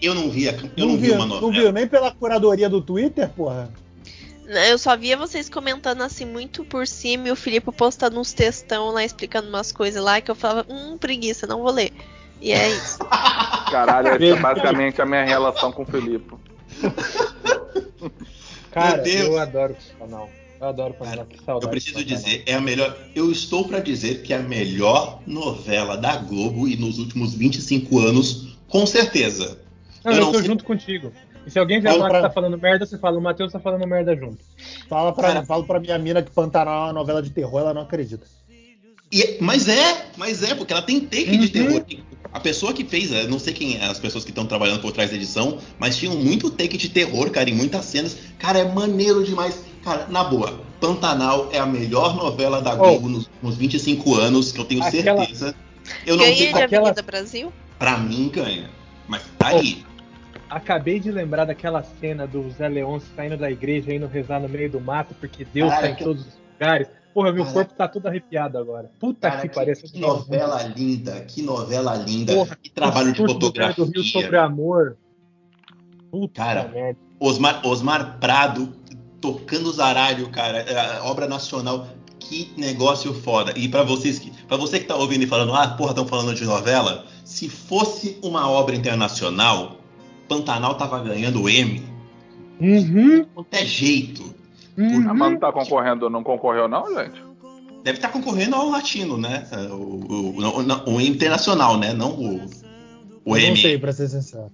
eu não vi, a- eu Não, não vi viu, uma não novela. viu nem pela curadoria do Twitter, porra. Eu só via vocês comentando assim muito por cima e o Filipe postando uns textão lá explicando umas coisas lá que eu falava, hum, preguiça, não vou ler. E é isso. Caralho, essa é basicamente a minha relação com o Felipe. Cara, Meu Deus. eu adoro o canal. Eu adoro o Cara, canal. Que saudade. Eu preciso dizer, é a melhor. Eu estou pra dizer que é a melhor novela da Globo e nos últimos 25 anos, com certeza. Não, Eu eu, não tô sei- junto contigo. E se alguém vier Fala falar pra- que tá falando merda, você fala, o Matheus tá falando merda junto. Fala pra, Cara. falo pra minha mina que Pantanal é uma novela de terror, ela não acredita. E- mas é, mas é, porque ela tem take de Uhum. terror. A pessoa que fez, eu não sei quem é as pessoas que estão trabalhando por trás da edição, mas tinham muito take de terror, cara, em muitas cenas. Cara, é maneiro demais. Cara, na boa, Pantanal é a melhor novela da Globo nos, nos 25 anos, que eu tenho Aquela- certeza. Eu não Ganhei sei de aquela- Avenida Brasil? pra mim ganha. Mas tá Oh, aí. Acabei de lembrar daquela cena do Zé Leôncio saindo da igreja indo rezar no meio do mato, porque Deus Cara, tá em que- todos os lugares. Porra, meu Cara. corpo tá todo arrepiado agora. Puta Cara, que que, pariu. que novela linda, que novela linda, Porra, que trabalho de O discurso do Rio sobre fotografia. amor. Puta Cara, merda. Osmar, Osmar Prado tocando zaralho, cara, é, obra nacional. Que negócio foda. E pra vocês que, para você que tá ouvindo e falando, ah, porra, estão falando de novela, se fosse uma obra internacional, Pantanal tava ganhando o M. Uhum, qualquer jeito. Ah, mas uhum. não tá concorrendo, não concorreu não, gente? Deve estar concorrendo ao latino, né? O, o, o, o internacional, né? Não o, o Eu M. não sei, pra ser sincero.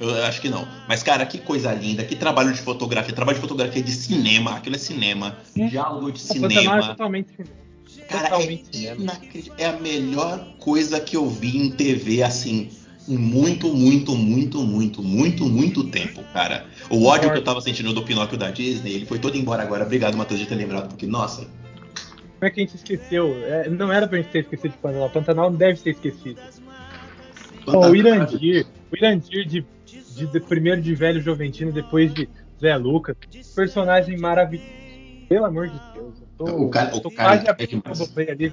Eu acho que não. Mas, cara, que coisa linda, que trabalho de fotografia, trabalho de fotografia de cinema, aquilo é cinema, Hum. diálogo de O Pantanal é cinema. totalmente cinema. Cara, é, totalmente cinema. inacreditável. é a melhor coisa que eu vi em TV, assim, em muito, muito, muito, muito, muito, muito tempo, cara. O ódio que eu tava sentindo do Pinóquio da Disney, ele foi todo embora agora. Obrigado, Matheus, de ter lembrado, porque, nossa, Como é que a gente esqueceu? É, não era pra gente ter esquecido de Pantanal. Pantanal não deve ser esquecido. Pô, o Irandir, o Irandir de, de, de primeiro de velho Juventino, depois de Zé Lucas, personagem maravilhoso. Pelo amor de Deus, eu tô, O cara- o tô cara quase é abrindo o ali.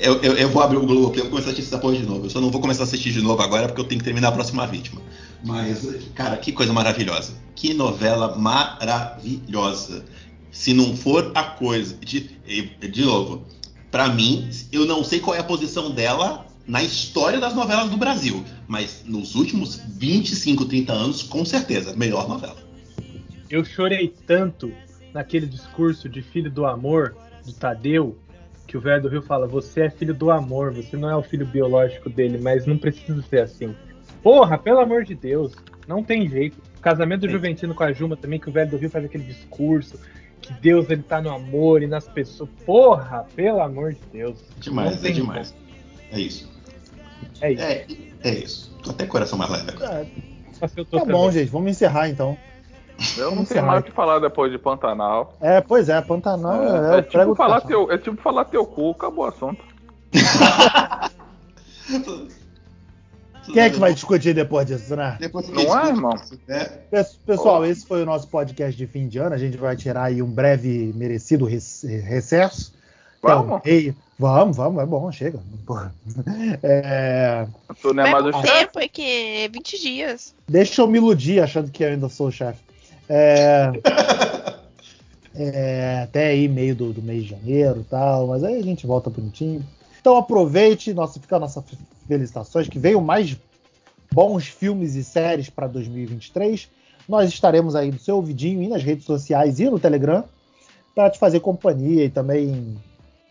Eu, eu, eu vou abrir o Globoplay e vou começar a assistir essa porra de novo. Eu só não vou começar a assistir de novo agora porque eu tenho que terminar a próxima vítima. Mas, cara, que coisa maravilhosa. Que novela maravilhosa. Se não for a coisa. De, de novo, pra mim, eu não sei qual é a posição dela na história das novelas do Brasil. Mas nos últimos 25, 30 anos, com certeza, melhor novela. Eu chorei tanto naquele discurso de filho do amor, do Tadeu, que o velho do Rio fala: Você é filho do amor, você não é o filho biológico dele, mas não precisa ser assim. Porra, pelo amor de Deus, não tem jeito. Casamento do Sim. Juventino com a Juma também, que o velho do Rio faz aquele discurso, que Deus ele tá no amor e nas pessoas. Porra, pelo amor de Deus. Demais, é demais. É isso. como. É isso. É, é isso. Tô até coração mais leve agora. É, tá bom, gente, vamos encerrar então. Eu não tenho mais o que falar depois de Pantanal. É, pois é, Pantanal é, É, é tipo falar teu, é tipo falar teu cu, acabou o assunto. Quem é que vai discutir depois disso, né? Depois Não é, irmão? É, Pes- Pessoal, esse foi o nosso podcast de fim de ano. A gente vai tirar aí um breve merecido rec- recesso. O Vamos. meio. Vamos, vamos, é bom, chega. É, Tu não é mais o chefe. tempo, é que é 20 dias. deixa eu me iludir achando que eu ainda sou o chefe. É, é, até aí, meio do, do mês de janeiro e tal, mas aí a gente volta bonitinho. Então aproveite, nossa, fica a nossa felicitações, que venham mais bons filmes e séries para 2023. Nós estaremos aí no seu ouvidinho e nas redes sociais e no Telegram para te fazer companhia e também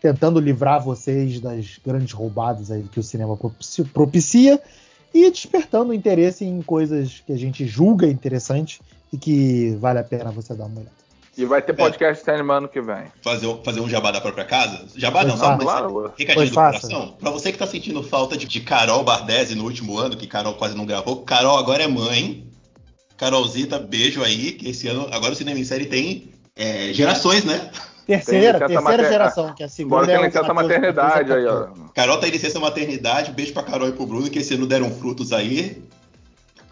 tentando livrar vocês das grandes roubadas aí que o cinema propici- propicia e despertando interesse em coisas que a gente julga interessante e que vale a pena você dar uma olhada. E vai ter podcast cinema ano que vem. Fazer, um- fazer um jabá da própria casa? Jabá Pois não, faça. não, mas Claro. recadinho do faça. coração. Pra você que tá sentindo falta de, de Carol Bardesi no último ano, que Carol quase não gravou, Carol agora é mãe. Carolzita, beijo aí, que esse ano, agora o Cinema em Série tem é, gerações, né? Terceira, terceira mater- geração, que é a segunda Agora é tem licença 14, maternidade aí, ó. 14. Carol tá em licença maternidade, beijo pra Carol e pro Bruno, que esse ano deram frutos aí.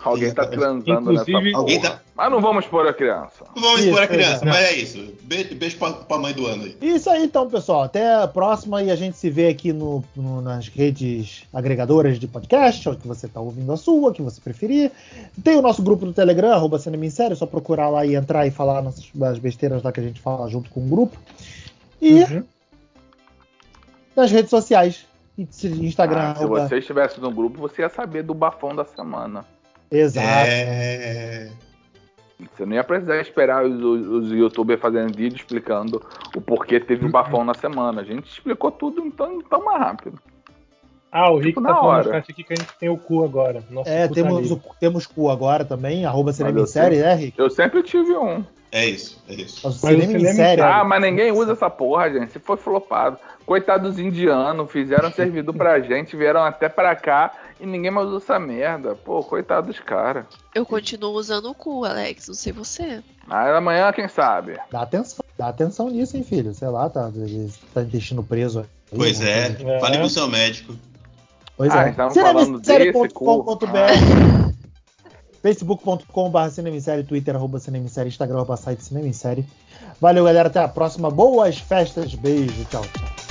Alguém tá transando Inclusive- nessa Alguém porra. tá- Mas não vamos pôr a criança. Vamos Isso, expor a criança, é. mas é isso. Beijo, beijo pra, pra mãe do ano aí. Isso aí então, pessoal. Até a próxima e a gente se vê aqui no, no- nas redes agregadoras de podcast, ou que você está ouvindo a sua, que você preferir. Tem o nosso grupo do Telegram, arroba Cinema é só procurar lá e entrar e falar nossas, as besteiras lá que a gente fala junto com o grupo. E Uhum. nas redes sociais. Instagram, Ah, se você estivesse no grupo, você ia saber do bafão da semana. Exato. É. Você não ia precisar esperar os, os, os youtubers fazendo vídeo explicando o porquê teve o bafão na semana. A gente explicou tudo então tão mais rápido. Ah, o Rick Tipo, tá na falando hora. no chat aqui que a gente tem o cu agora. Nosso É, cu temos, o, temos cu agora também, arroba Cinema em eu Série, né, Rick? Eu sempre tive um. É isso, é isso. Mas o Cinema em Cinema em Série. Ah, mas ninguém usa essa porra, gente. Se foi flopado. Coitados dos indianos, fizeram servidor pra gente, vieram até pra cá e ninguém mais usa essa merda. Pô, coitado dos caras. Eu continuo usando o cu, Alex. Não sei você. Mas amanhã, quem sabe? Dá atenção, dá atenção nisso, hein, filho? Sei lá, tá, tá intestino preso. aí, Pois é, coisa. É. fale com o seu médico. Pois Ah, é. estamos falando desse Cinemissérie.com.br facebook.com.br Cinemissérie, Twitter, arroba Cinemissérie, Instagram, arroba site Cinemissérie. Valeu, galera. Até a próxima. Boas festas. Beijo. Tchau, tchau.